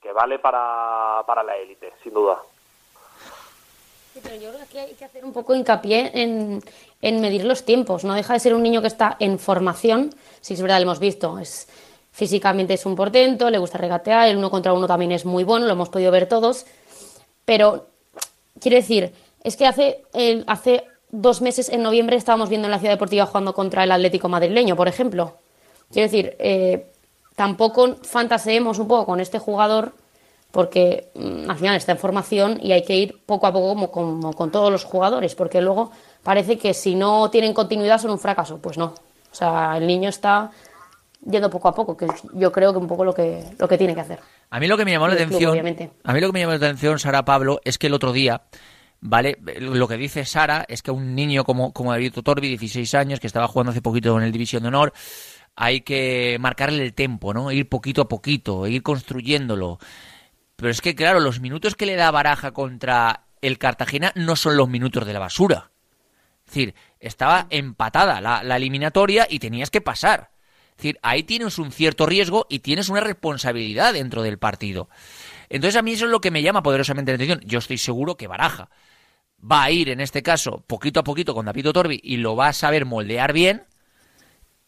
que vale para, para la élite, sin duda. Sí, pero yo creo que aquí hay que hacer un poco hincapié en, en medir los tiempos. No deja de ser un niño que está en formación. Sí, es verdad, lo hemos visto. Es, físicamente es un portento, le gusta regatear, el uno contra uno también es muy bueno, lo hemos podido ver todos. Pero, quiero decir, es que hace, el, hace dos meses, en noviembre, estábamos viendo en la Ciudad Deportiva jugando contra el Atlético Madrileño, por ejemplo. Quiero decir, eh, tampoco fantaseemos un poco con este jugador porque mm, al final está en formación y hay que ir poco a poco como, como con todos los jugadores, porque luego parece que si no tienen continuidad son un fracaso. Pues no. O sea, el niño está yendo poco a poco, que yo creo que un poco lo que, lo que tiene que hacer. A mí lo que me llamó la club, atención, obviamente. a mí lo que me llamó la atención, Sara Pablo, es que el otro día, ¿vale? Lo que dice Sara es que un niño como, como David Torbi, 16 años, que estaba jugando hace poquito en el División de Honor, hay que marcarle el tempo, ¿no? Ir poquito a poquito, ir construyéndolo. Pero es que, claro, los minutos que le da Baraja contra el Cartagena no son los minutos de la basura. Es decir, estaba empatada la, eliminatoria y tenías que pasar. Es decir, ahí tienes un cierto riesgo y tienes una responsabilidad dentro del partido. Entonces a mí eso es lo que me llama poderosamente la atención. Yo estoy seguro que Baraja va a ir, en este caso, poquito a poquito con David Torbi y lo va a saber moldear bien,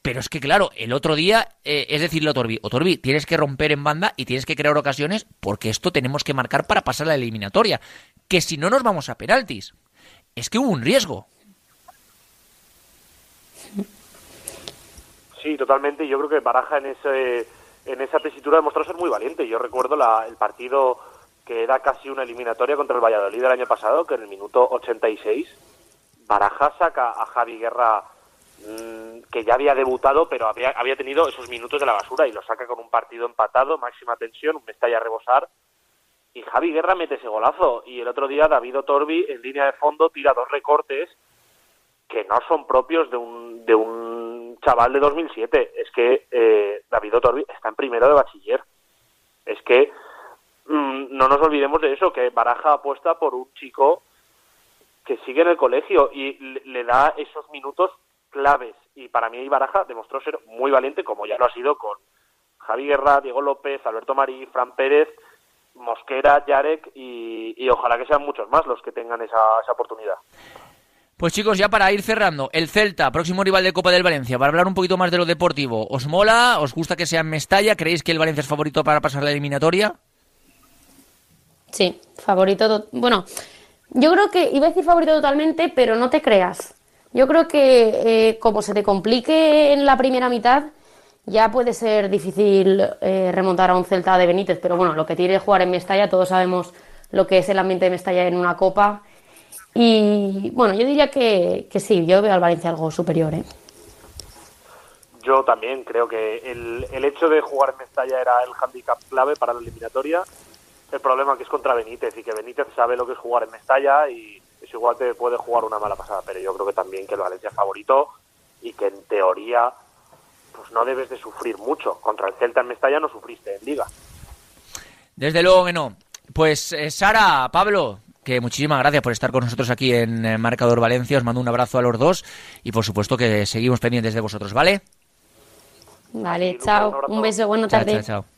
Pero es que, claro, el otro día, eh, es decirle a Otorbi, Otorbi, tienes que romper en banda y tienes que crear ocasiones porque esto tenemos que marcar para pasar la eliminatoria. Que si no nos vamos a penaltis. Es que hubo un riesgo. Sí, totalmente. Yo creo que Baraja en ese en esa tesitura demostró ser muy valiente. Yo recuerdo la, el partido que era casi una eliminatoria contra el Valladolid del año pasado, que en el minuto 86 Baraja saca a Javi Guerra, que ya había debutado, pero había, había tenido esos minutos de la basura y lo saca con un partido empatado, máxima tensión, un Mestalla a rebosar. Y Javi Guerra mete ese golazo. Y el otro día David Otorbi, en línea de fondo, tira dos recortes que no son propios de un, de un chaval de 2007. Es que eh, David Otorbi está en primero de bachiller. Es que mmm, no nos olvidemos de eso, que Baraja apuesta por un chico que sigue en el colegio y le da esos minutos claves. Y para mí Baraja demostró ser muy valiente, como ya lo ha sido con Javi Guerra, Diego López, Alberto Marí, Fran Pérez, Mosquera, Yarek y, y ojalá que sean muchos más los que tengan esa, esa oportunidad. Pues chicos, ya para ir cerrando, el Celta, próximo rival de Copa del Valencia, para hablar un poquito más de lo deportivo, ¿os mola? ¿Os gusta que sea en Mestalla? ¿Creéis que el Valencia es favorito para pasar la eliminatoria? Sí, favorito. Bueno, yo creo que iba a decir favorito totalmente, pero no te creas. Yo creo que eh, como se te complique en la primera mitad, ya puede ser difícil eh, remontar a un Celta de Benítez, pero bueno, lo que tiene jugar en Mestalla, todos sabemos lo que es el ambiente de Mestalla en una copa. Y bueno, yo diría que, que sí, yo veo al Valencia algo superior. ¿eh? Yo también creo que el, el hecho de jugar en Mestalla era el hándicap clave para la eliminatoria. El problema que es contra Benítez y que Benítez sabe lo que es jugar en Mestalla y igual te puede jugar una mala pasada, pero yo creo que también que el Valencia es favorito y que en teoría pues no debes de sufrir mucho. Contra el Celta en Mestalla no sufriste en Liga. Desde luego que no. Pues eh, Sara, Pablo, que muchísimas gracias por estar con nosotros aquí en eh, Marcador Valencia. Os mando un abrazo a los dos y por supuesto que seguimos pendientes de vosotros, ¿vale? Vale, chao. Un beso, buena Chao, tarde. chao, chao.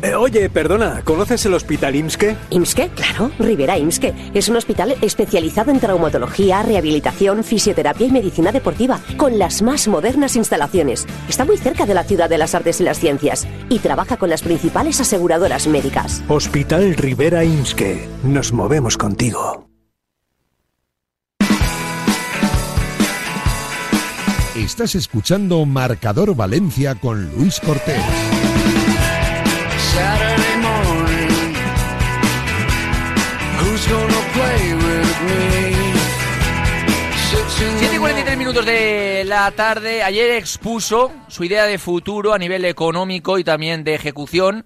Eh, oye, perdona, ¿conoces el hospital IMSKE? IMSKE, claro, Rivera IMSKE. Es un hospital especializado en traumatología, rehabilitación, fisioterapia y medicina deportiva, con las más modernas instalaciones. Está muy cerca de la ciudad de las artes y las ciencias y trabaja con las principales aseguradoras médicas. Hospital Rivera IMSKE. Nos movemos contigo. Estás escuchando Marcador Valencia con Luis Cortés. De la tarde. Ayer expuso su idea de futuro a nivel económico y también de ejecución.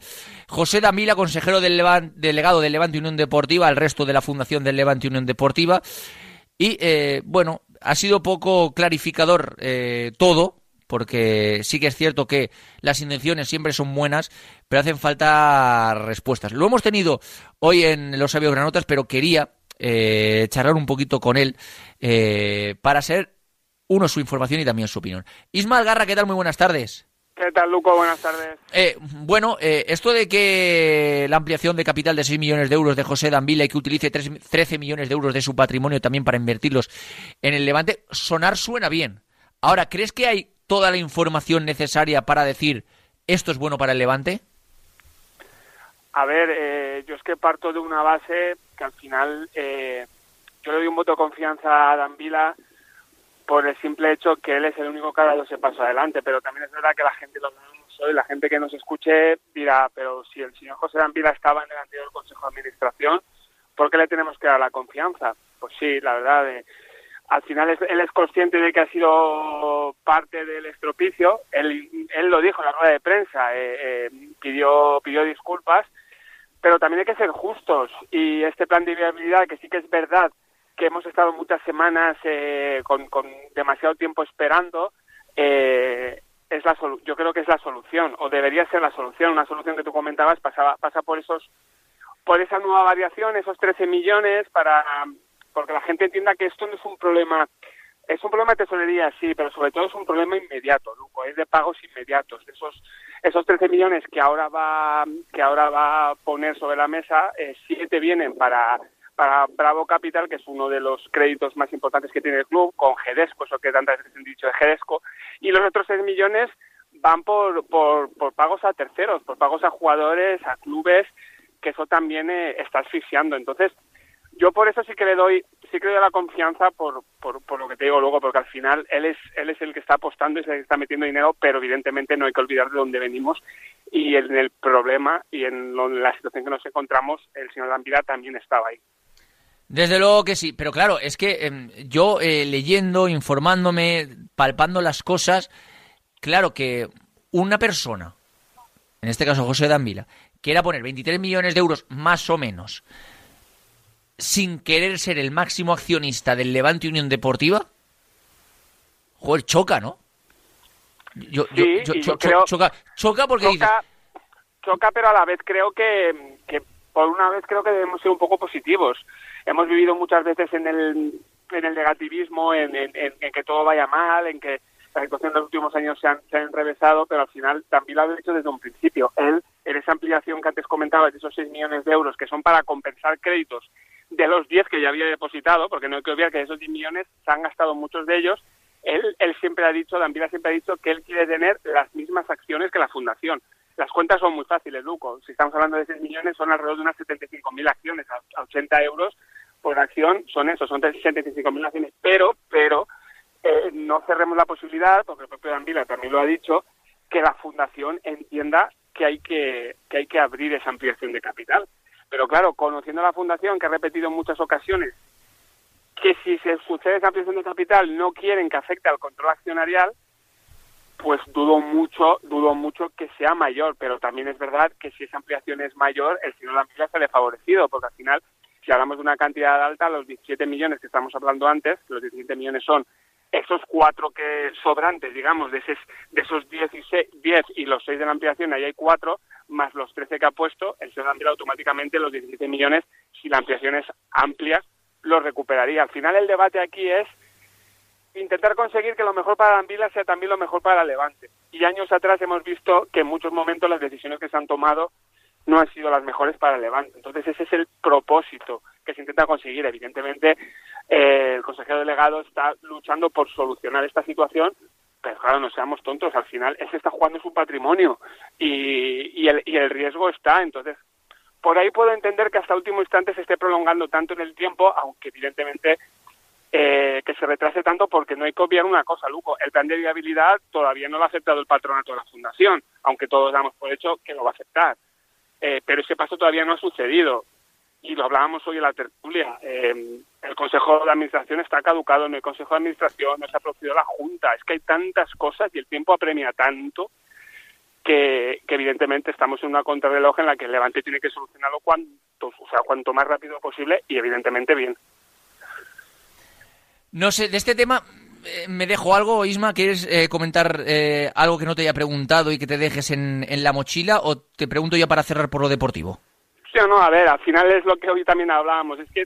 José Damila, consejero del Levan- delegado del Levante Unión Deportiva, al resto de la fundación del Levante Unión Deportiva. Y eh, bueno, ha sido poco clarificador eh, todo, porque sí que es cierto que las intenciones siempre son buenas, pero hacen falta respuestas. Lo hemos tenido hoy en Los Sabios Granotas, pero quería eh, charlar un poquito con él para ser uno su información y también su opinión. Ismael Garra, ¿qué tal? Muy buenas tardes. ¿Qué tal, Luco? Buenas tardes. Eh, bueno, eh, esto de que la ampliación de capital de 6 millones de euros de José Danvila y que utilice tres- 13 millones de euros de su patrimonio también para invertirlos en el Levante, sonar suena bien. Ahora, ¿crees que hay toda la información necesaria para decir esto es bueno para el Levante? A ver, eh, yo es que parto de una base que al final eh, yo le doy un voto de confianza a Dan Vila por el simple hecho que él es el único que ha dado ese paso adelante, pero también es verdad que la gente hoy, la gente que nos escuche dirá, pero si el señor José Dan Vila estaba en el anterior Consejo de Administración, ¿por qué le tenemos que dar la confianza? Pues sí, la verdad, eh, al final es- él es consciente de que ha sido parte del estropicio, él, él lo dijo en la rueda de prensa, eh, eh, pidió, pidió disculpas, pero también hay que ser justos y este plan de viabilidad, que sí que es verdad que hemos estado muchas semanas eh, con, demasiado tiempo esperando, eh, es la solu- yo creo que es la solución, o debería ser la solución. Una solución que tú comentabas pasaba, pasa por esos por esa nueva variación, esos 13 millones, para porque la gente entienda que esto no es un problema, es un problema de tesorería, sí, pero sobre todo es un problema inmediato, Luco, es de pagos inmediatos. Esos, esos 13 millones que ahora va, que ahora va a poner sobre la mesa, eh, siete vienen para para Bravo Capital, que es uno de los créditos más importantes que tiene el club, con Gedesco, eso que tantas veces han dicho de Gedesco, y los otros 6 millones van por, por, pagos a terceros, por pagos a jugadores, a clubes, que eso también eh, está asfixiando. Entonces, yo por eso sí que le doy sí que le doy la confianza por, por, por lo que te digo luego porque al final él es él es el que está apostando y que está metiendo dinero pero evidentemente no hay que olvidar de dónde venimos y en el problema y en, lo- en la situación que nos encontramos el señor Dampira también estaba ahí Desde luego que sí, pero claro, es que em, yo eh, leyendo, informándome, palpando las cosas, claro que una persona, en este caso José Dambila, quiera poner 23 millones de euros más o menos, sin querer ser el máximo accionista del Levante Unión Deportiva, joder, choca, ¿no? Yo, yo- Sí, yo- cho- creo- choca, choca porque dices, choca, choca, pero a la vez creo que, que por una vez creo que debemos ser un poco positivos. Hemos vivido muchas veces en el, en el negativismo, en, que todo vaya mal, en que la situación de los últimos años se han, se han enrevesado, pero al final también lo ha dicho desde un principio. Él, en esa ampliación que antes comentaba, de esos 6 millones de euros, que son para compensar créditos de los 10 que ya había depositado, porque no hay que olvidar que de esos 10 millones se han gastado muchos de ellos, él, él siempre ha dicho, Dambila siempre ha dicho que él quiere tener las mismas acciones que la fundación. Las cuentas son muy fáciles, Luco. Si estamos hablando de 6 millones, son alrededor de unas 75.000 acciones a 80 euros por acción. Son eso, son 65.000 acciones. Pero, pero, eh, no cerremos la posibilidad, porque el propio Dambila también lo ha dicho, que la fundación entienda que hay que, que hay que abrir esa ampliación de capital. Pero claro, conociendo a la fundación, que ha repetido en muchas ocasiones que si se sucede esa ampliación de capital no quieren que afecte al control accionarial, pues dudo mucho, dudo mucho que sea mayor, pero también es verdad que si esa ampliación es mayor, el señor Lampilla se le ha favorecido, porque al final, si hablamos de una cantidad alta, los 17 millones que estamos hablando antes, los 17 millones son esos cuatro que sobrantes, digamos, de, esos, de esos 16, 10 y los 6 de la ampliación, ahí hay cuatro, más los 13 que ha puesto, el señor Lampilla automáticamente los 17 millones, si la ampliación es amplia, los recuperaría. Al final el debate aquí es intentar conseguir que lo mejor para Anvila sea también lo mejor para Levante. Y años atrás hemos visto que en muchos momentos las decisiones que se han tomado no han sido las mejores para Levante. Entonces ese es el propósito que se intenta conseguir. Evidentemente eh, el consejero delegado está luchando por solucionar esta situación, pero claro, no seamos tontos. Al final él se está jugando su patrimonio y, y, el, y el riesgo está. Entonces por ahí puedo entender que hasta último instante se esté prolongando tanto en el tiempo, aunque evidentemente eh, que se retrase tanto porque no hay que obviar una cosa, Luco. El plan de viabilidad todavía no lo ha aceptado el patronato de la Fundación, aunque todos damos por hecho que lo va a aceptar. Eh, pero ese paso todavía no ha sucedido. Y lo hablábamos hoy en la tertulia. Eh, el Consejo de Administración está caducado, en el Consejo de Administración no se ha producido la Junta. Es que hay tantas cosas y el tiempo apremia tanto que, evidentemente estamos en una contrarreloj en la que el Levante tiene que solucionarlo cuanto, o sea, cuanto más rápido posible y evidentemente bien. No sé, de este tema me dejo algo, Isma. ¿Quieres eh, comentar eh, algo que no te haya preguntado y que te dejes en, en la mochila? ¿O te pregunto ya para cerrar por lo deportivo? Sí o no, a ver, al final es lo que hoy también hablábamos. Es que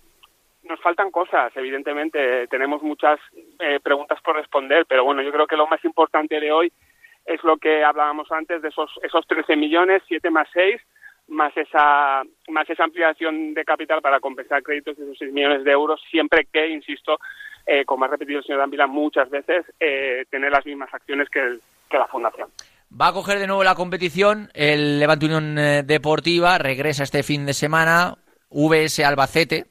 nos faltan cosas, evidentemente. Tenemos muchas eh, preguntas por responder, pero bueno, yo creo que lo más importante de hoy es lo que hablábamos antes de esos, esos 13 millones, 7 más 6, más esa, más esa ampliación de capital para compensar créditos de esos 6 millones de euros, siempre que, insisto, eh, como ha repetido el señor Dambila muchas veces, eh, tener las mismas acciones que, el, que la Fundación. Va a coger de nuevo la competición el Levante Unión eh, Deportiva, regresa este fin de semana, VS Albacete,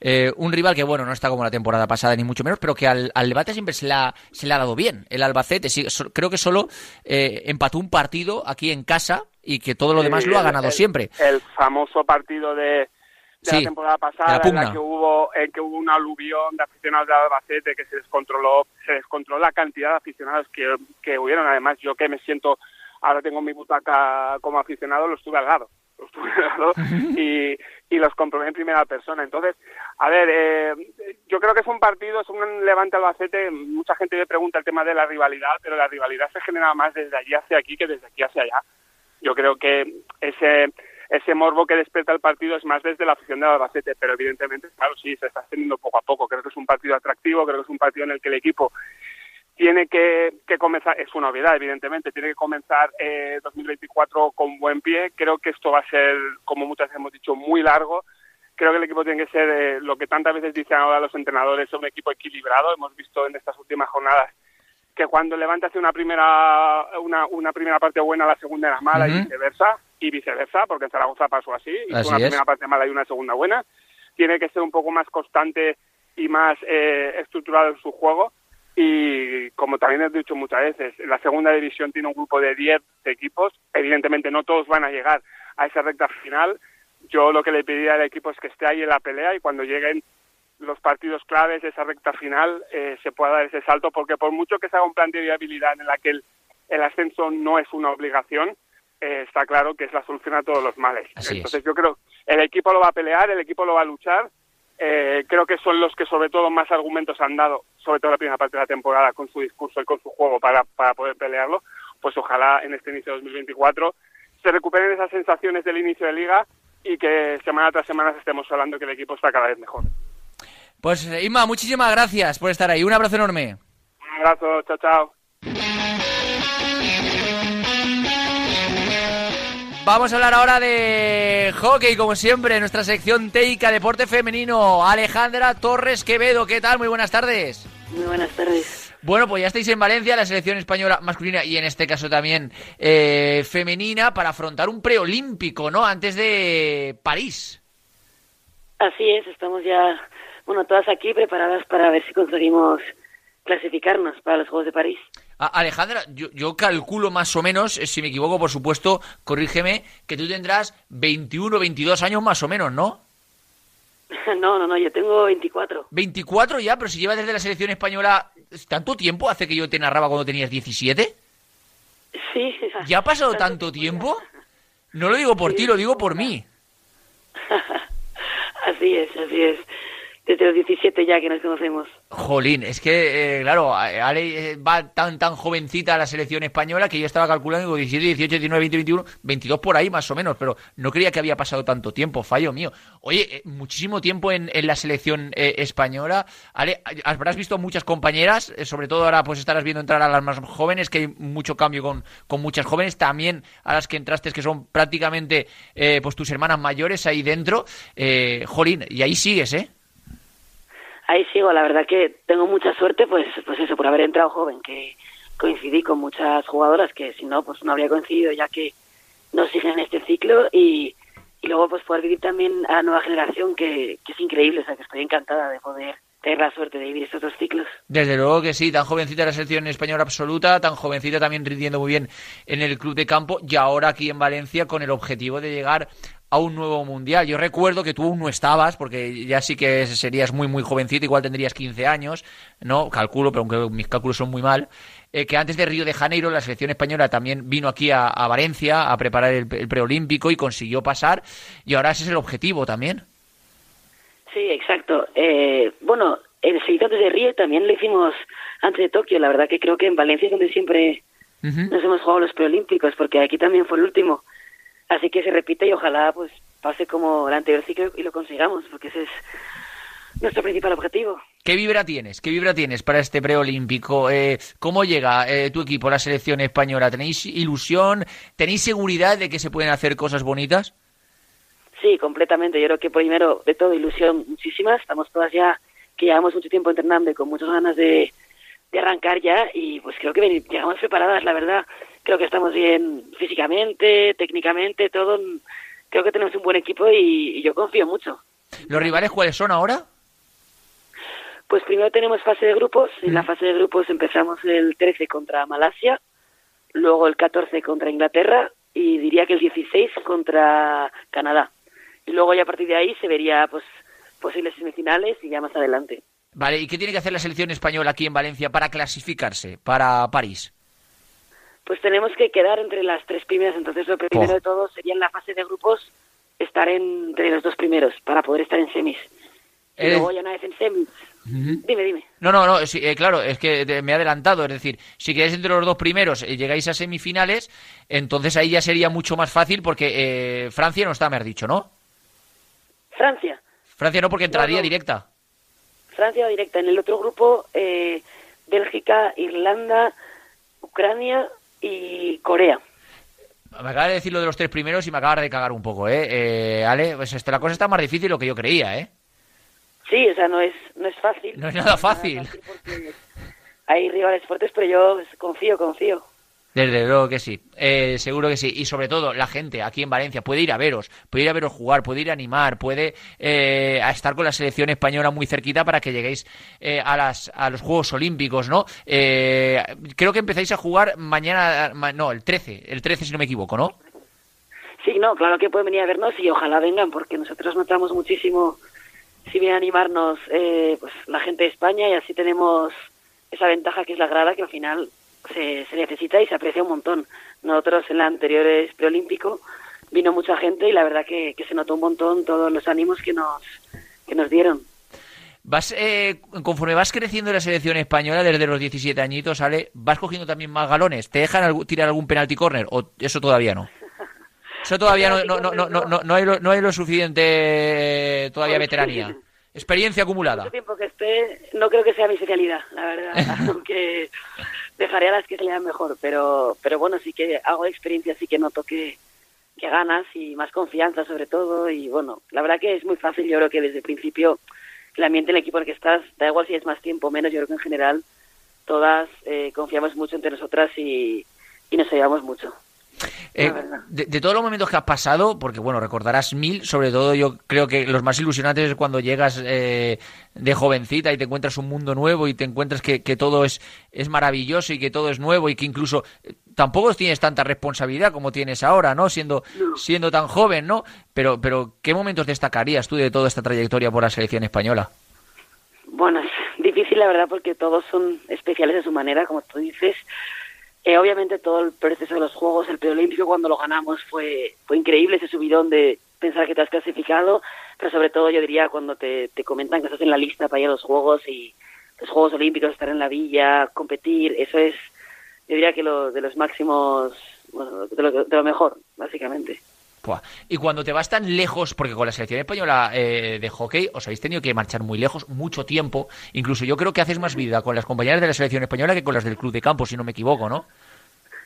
eh, un rival que, bueno, no está como la temporada pasada, ni mucho menos, pero que al, al Levante siempre se le, ha, se le ha dado bien. El Albacete, sí, so, creo que solo eh, empató un partido aquí en casa y que todo lo demás Sí, lo ha ganado el- siempre. El famoso partido de, de Sí, la temporada la pasada, en la que hubo, en que hubo un aluvión de aficionados de Albacete que se descontroló, se descontroló la cantidad de aficionados que, que hubieron. Además, yo que me siento, ahora tengo mi butaca como aficionado, lo estuve al lado. Lo estuve al lado y, y los comprobé en primera persona. Entonces, a ver, eh, yo creo que es un partido, es un Levante Albacete. Mucha gente me pregunta el tema de la rivalidad, pero la rivalidad se genera más desde allí hacia aquí que desde aquí hacia allá. Yo creo que ese, ese morbo que despierta el partido es más desde la afición de Albacete, pero evidentemente, claro, sí, se está extendiendo poco a poco. Creo que es un partido atractivo, creo que es un partido en el que el equipo tiene que, que comenzar, es una obviedad, evidentemente, tiene que comenzar eh, 2024 con buen pie. Creo que esto va a ser, como muchas veces hemos dicho, muy largo. Creo que el equipo tiene que ser eh, lo que tantas veces dicen ahora los entrenadores, un equipo equilibrado. Hemos visto en estas últimas jornadas que cuando levanta hace una primera una, una primera parte buena, la segunda era mala y Ujú. viceversa, y viceversa, porque en Zaragoza pasó así, hizo Así una es. primera parte mala y una segunda buena. Tiene que ser un poco más constante y más eh, estructurado en su juego. Y como también he dicho muchas veces, la segunda división tiene un grupo de 10 equipos. Evidentemente no todos van a llegar a esa recta final. Yo lo que le pediría al equipo es que esté ahí en la pelea y cuando lleguen los partidos claves, esa recta final, eh, se pueda dar ese salto, porque por mucho que se haga un plan de viabilidad en la que el, el ascenso no es una obligación, eh, está claro que es la solución a todos los males. Así es. Entonces yo creo el equipo lo va a pelear, el equipo lo va a luchar. Eh, creo que son los que sobre todo más argumentos han dado, sobre todo la primera parte de la temporada, con su discurso y con su juego para, para poder pelearlo. Pues ojalá en este inicio de 2024 se recuperen esas sensaciones del inicio de liga y que semana tras semana estemos hablando que el equipo está cada vez mejor. Pues eh, Inma, muchísimas gracias por estar ahí. Un abrazo enorme. Un abrazo, chao, chao. Vamos a hablar ahora de hockey, como siempre, nuestra sección teica, deporte femenino. Alejandra Torres Quevedo, ¿qué tal? Muy buenas tardes. Muy buenas tardes. Bueno, pues ya estáis en Valencia, la selección española masculina y en este caso también eh, femenina, para afrontar un preolímpico, ¿no? Antes de París. Así es, estamos ya, bueno, todas aquí preparadas para ver si conseguimos clasificarnos para los Juegos de París. Alejandra, yo, yo calculo más o menos, eh, si me equivoco, por supuesto, corrígeme, que tú tendrás 21 22 años más o menos, ¿no? [laughs] No, no, no, yo tengo 24. 24 ya, pero si llevas desde la selección española tanto tiempo, hace que yo te narraba cuando tenías 17. Sí. ¿Ya ha pasado tanto tiempo? No lo digo por ti, lo digo por mí. [laughs] Así es, así es. Desde los 17 ya que nos conocemos. Jolín, es que, eh, claro, Ale eh, va tan tan jovencita a la selección española que yo estaba calculando digo, 17, 18, 19, 20, 21, 22 por ahí más o menos, pero no creía que había pasado tanto tiempo, fallo mío. Oye, eh, muchísimo tiempo en, en la selección eh, española. Ale, habrás visto muchas compañeras, eh, sobre todo ahora pues estarás viendo entrar a las más jóvenes, que hay mucho cambio con, con muchas jóvenes, también a las que entraste que son prácticamente eh, pues tus hermanas mayores ahí dentro. Eh, jolín, y ahí sigues, ¿eh? Ahí sigo, la verdad que tengo mucha suerte, pues, pues eso, por haber entrado joven, que coincidí con muchas jugadoras que si no, pues no habría coincidido ya que no siguen este ciclo y, y luego pues poder vivir también a la nueva generación que, que es increíble, o sea que estoy encantada de poder tener la suerte de vivir estos dos ciclos. Desde luego que sí, tan jovencita la selección española absoluta, tan jovencita también rindiendo muy bien en el club de campo y ahora aquí en Valencia con el objetivo de llegar a un nuevo mundial. Yo recuerdo que tú aún no estabas, porque ya sí que serías muy, muy jovencita, igual tendrías 15 años, ¿no? Calculo, pero aunque mis cálculos son muy mal. eh, que antes de Río de Janeiro la selección española también vino aquí a, a Valencia a preparar el, el preolímpico y consiguió pasar, y ahora ese es el objetivo también. Sí, exacto. Eh, bueno, el seguido antes de Río también lo hicimos antes de Tokio. La verdad que creo que en Valencia es donde siempre nos hemos jugado los preolímpicos, porque aquí también fue el último. Así que se repite y ojalá pues pase como el anterior ciclo y lo consigamos, porque ese es nuestro principal objetivo. ¿Qué vibra tienes? ¿Qué vibra tienes para este preolímpico? Eh, ¿Cómo llega eh, tu equipo, la selección española? ¿Tenéis ilusión? ¿Tenéis seguridad de que se pueden hacer cosas bonitas? Sí, completamente. Yo creo que primero de todo ilusión muchísima. Estamos todas ya que llevamos mucho tiempo entrenando y con muchas ganas de, de arrancar ya y pues creo que llegamos preparadas, la verdad. Creo que estamos bien físicamente, técnicamente, todo. Creo que tenemos un buen equipo y, y yo confío mucho. ¿Los rivales cuáles son ahora? Pues primero tenemos fase de grupos. En la fase de grupos empezamos el 13 contra Malasia, luego el 14 contra Inglaterra y diría que el 16 contra Canadá. Y luego ya a partir de ahí se vería pues posibles semifinales y ya más adelante. Vale, ¿y qué tiene que hacer la selección española aquí en Valencia para clasificarse para París? Pues tenemos que quedar entre las tres primeras. Entonces lo primero Oh. de todo sería en la fase de grupos estar entre los dos primeros para poder estar en semis. Y luego ya una vez en semis. Dime, dime. No, no, no, sí, eh, claro, es que te- me he adelantado. Es decir, si quedáis entre los dos primeros y llegáis a semifinales, entonces ahí ya sería mucho más fácil porque eh, Francia no está, me has dicho, ¿no? Francia. Francia no, porque entraría No, no. directa. Francia va directa. En el otro grupo, eh, Bélgica, Irlanda, Ucrania y Corea. Me acabas de decir lo de los tres primeros y me acabas de cagar un poco, ¿eh? eh Ale, pues esto, la cosa está más difícil de lo que yo creía, ¿eh? Sí, o sea, no es, no es fácil. No es nada fácil. porque hay rivales fuertes, pero yo confío, confío. Desde luego que sí, eh, seguro que sí. Y sobre todo, la gente aquí en Valencia puede ir a veros, puede ir a veros jugar, puede ir a animar, puede eh, a estar con la selección española muy cerquita para que lleguéis eh, a, las, a los Juegos Olímpicos, ¿no? Eh, creo que empezáis a jugar mañana, ma- no, el 13, el 13 si no me equivoco, ¿no? Sí, no, claro que pueden venir a vernos y ojalá vengan, porque nosotros notamos muchísimo si viene a animarnos eh, pues la gente de España y así tenemos esa ventaja que es la grada que al final se, se necesita y se aprecia un montón. Nosotros en la anteriores preolímpico vino mucha gente y la verdad que, que se notó un montón todos los ánimos que nos, que nos dieron. Vas, eh, conforme vas creciendo en la selección española desde los 17 añitos, Ale, ¿vas cogiendo también más galones? ¿Te dejan tirar algún penalti corner o eso todavía no? Eso todavía no, no, no, no, no, no, hay, lo, no hay lo suficiente todavía veteranía. Experiencia acumulada. Mucho tiempo que esté, no creo que sea mi especialidad, la verdad, [laughs] aunque dejaré a las que se le dan mejor, pero, pero bueno, sí que hago experiencia, sí que noto que, que ganas y más confianza sobre todo, y bueno, la verdad que es muy fácil, yo creo que desde el principio el ambiente en el equipo en el que estás, da igual si es más tiempo o menos, yo creo que en general todas eh, confiamos mucho entre nosotras y, y nos ayudamos mucho. Eh, de, de todos los momentos que has pasado, porque bueno, recordarás mil, sobre todo yo creo que los más ilusionantes es cuando llegas eh, de jovencita y te encuentras un mundo nuevo y te encuentras que, que todo es, es maravilloso y que todo es nuevo y que incluso eh, tampoco tienes tanta responsabilidad como tienes ahora, ¿no? Siendo, siendo tan joven, ¿no? Pero, pero ¿qué momentos destacarías tú de toda esta trayectoria por la selección española? Bueno, es difícil la verdad porque todos son especiales de su manera, como tú dices. Eh, obviamente todo el proceso de los Juegos, el preolímpico cuando lo ganamos fue, fue increíble, ese subidón de pensar que te has clasificado, pero sobre todo yo diría cuando te, te comentan que estás en la lista para ir a los Juegos y los Juegos Olímpicos, estar en la villa, competir, eso es, yo diría que lo, de los máximos, bueno, de lo, de lo mejor, básicamente. Y cuando te vas tan lejos, porque con la selección española eh, de hockey os habéis tenido que marchar muy lejos, mucho tiempo, incluso yo creo que haces más vida con las compañeras de la selección española que con las del club de campo, si no me equivoco, ¿no?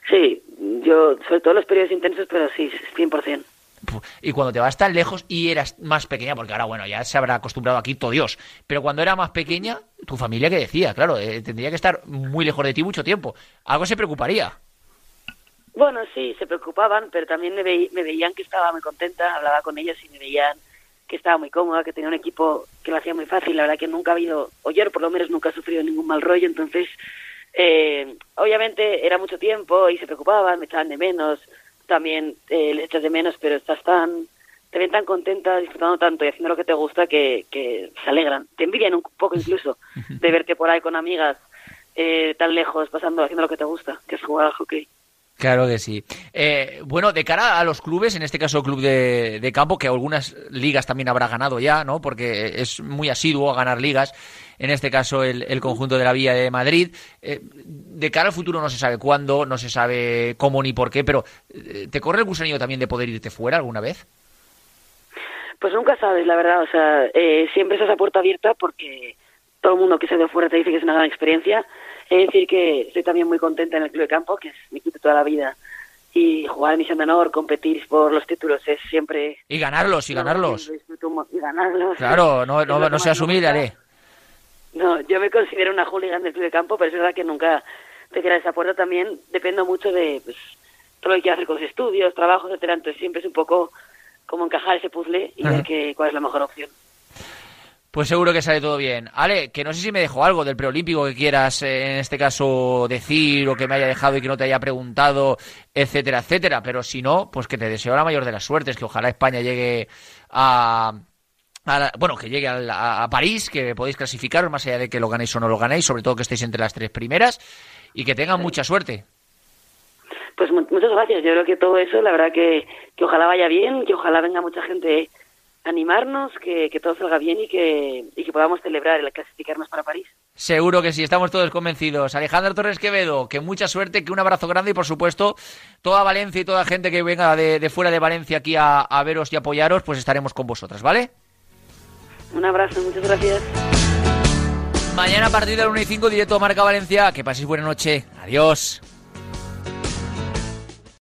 Sí, yo, sobre todo los periodos intensos, pero sí, 100%. Y cuando te vas tan lejos y eras más pequeña, porque ahora, bueno, ya se habrá acostumbrado aquí todo Dios, pero cuando era más pequeña, tu familia, ¿qué decía? Claro, eh, tendría que estar muy lejos de ti mucho tiempo. Algo se preocuparía. Bueno, sí, se preocupaban, pero también me, veí- me veían que estaba muy contenta, hablaba con ellas y me veían que estaba muy cómoda, que tenía un equipo que lo hacía muy fácil. La verdad que nunca ha habido, o yo por lo menos nunca he sufrido ningún mal rollo, entonces, eh, obviamente era mucho tiempo y se preocupaban, me echaban de menos, también eh, les echas de menos, pero estás tan, te ven tan contenta, disfrutando tanto y haciendo lo que te gusta que, que se alegran. Te envidian un poco incluso [laughs] de verte por ahí con amigas eh, tan lejos, pasando, haciendo lo que te gusta, que es jugar al hockey. Claro que sí. Eh, bueno, de cara a los clubes, en este caso club de, campo, que algunas ligas también habrá ganado ya, ¿no? Porque es muy asiduo a ganar ligas. En este caso, el, el conjunto de la Villa de Madrid. Eh, de cara al futuro no se sabe cuándo, no se sabe cómo ni por qué, pero eh, ¿te corre el gusanillo también de poder irte fuera alguna vez? Pues nunca sabes, la verdad. O sea, eh, siempre es esa puerta abierta porque todo el mundo que se de fuera te dice que es una gran experiencia. Es decir, que estoy también muy contenta en el club de campo, que es mi equipo toda la vida. Y jugar en misión de honor, competir por los títulos es siempre... Y ganarlos, y ganarlos. Y ganarlos. Claro, no, no, que no me humilde. No, yo me considero una hooligan del club de campo, pero es verdad que nunca te queda esa puerta. También dependo mucho de pues, todo lo que quiero hacer con los estudios, trabajos, etcétera. Entonces siempre es un poco como encajar ese puzzle y ver que, cuál es la mejor opción. Pues seguro que sale todo bien. Ale, que no sé si me dejó algo del preolímpico que quieras eh, en este caso decir o que me haya dejado y que no te haya preguntado, etcétera, etcétera. Pero si no, pues que te deseo la mayor de las suertes, que ojalá España llegue a... la- bueno, que llegue a, a París, que podéis clasificaros más allá de que lo ganéis o no lo ganéis, sobre todo que estéis entre las tres primeras y que tengan mucha suerte. Pues mu- muchas gracias. Yo creo que todo eso, la verdad que, que ojalá vaya bien, que ojalá venga mucha gente animarnos, que, que todo salga bien y que, y que podamos celebrar el clasificarnos para París. Seguro que sí, estamos todos convencidos. Alejandro Torres Quevedo, que mucha suerte, que un abrazo grande y por supuesto toda Valencia y toda gente que venga de, de fuera de Valencia aquí a, a veros y apoyaros, pues estaremos con vosotras, ¿vale? Un abrazo, muchas gracias. Mañana a partir de las 1 y 5 directo a Marca Valencia. Que paséis buena noche. Adiós.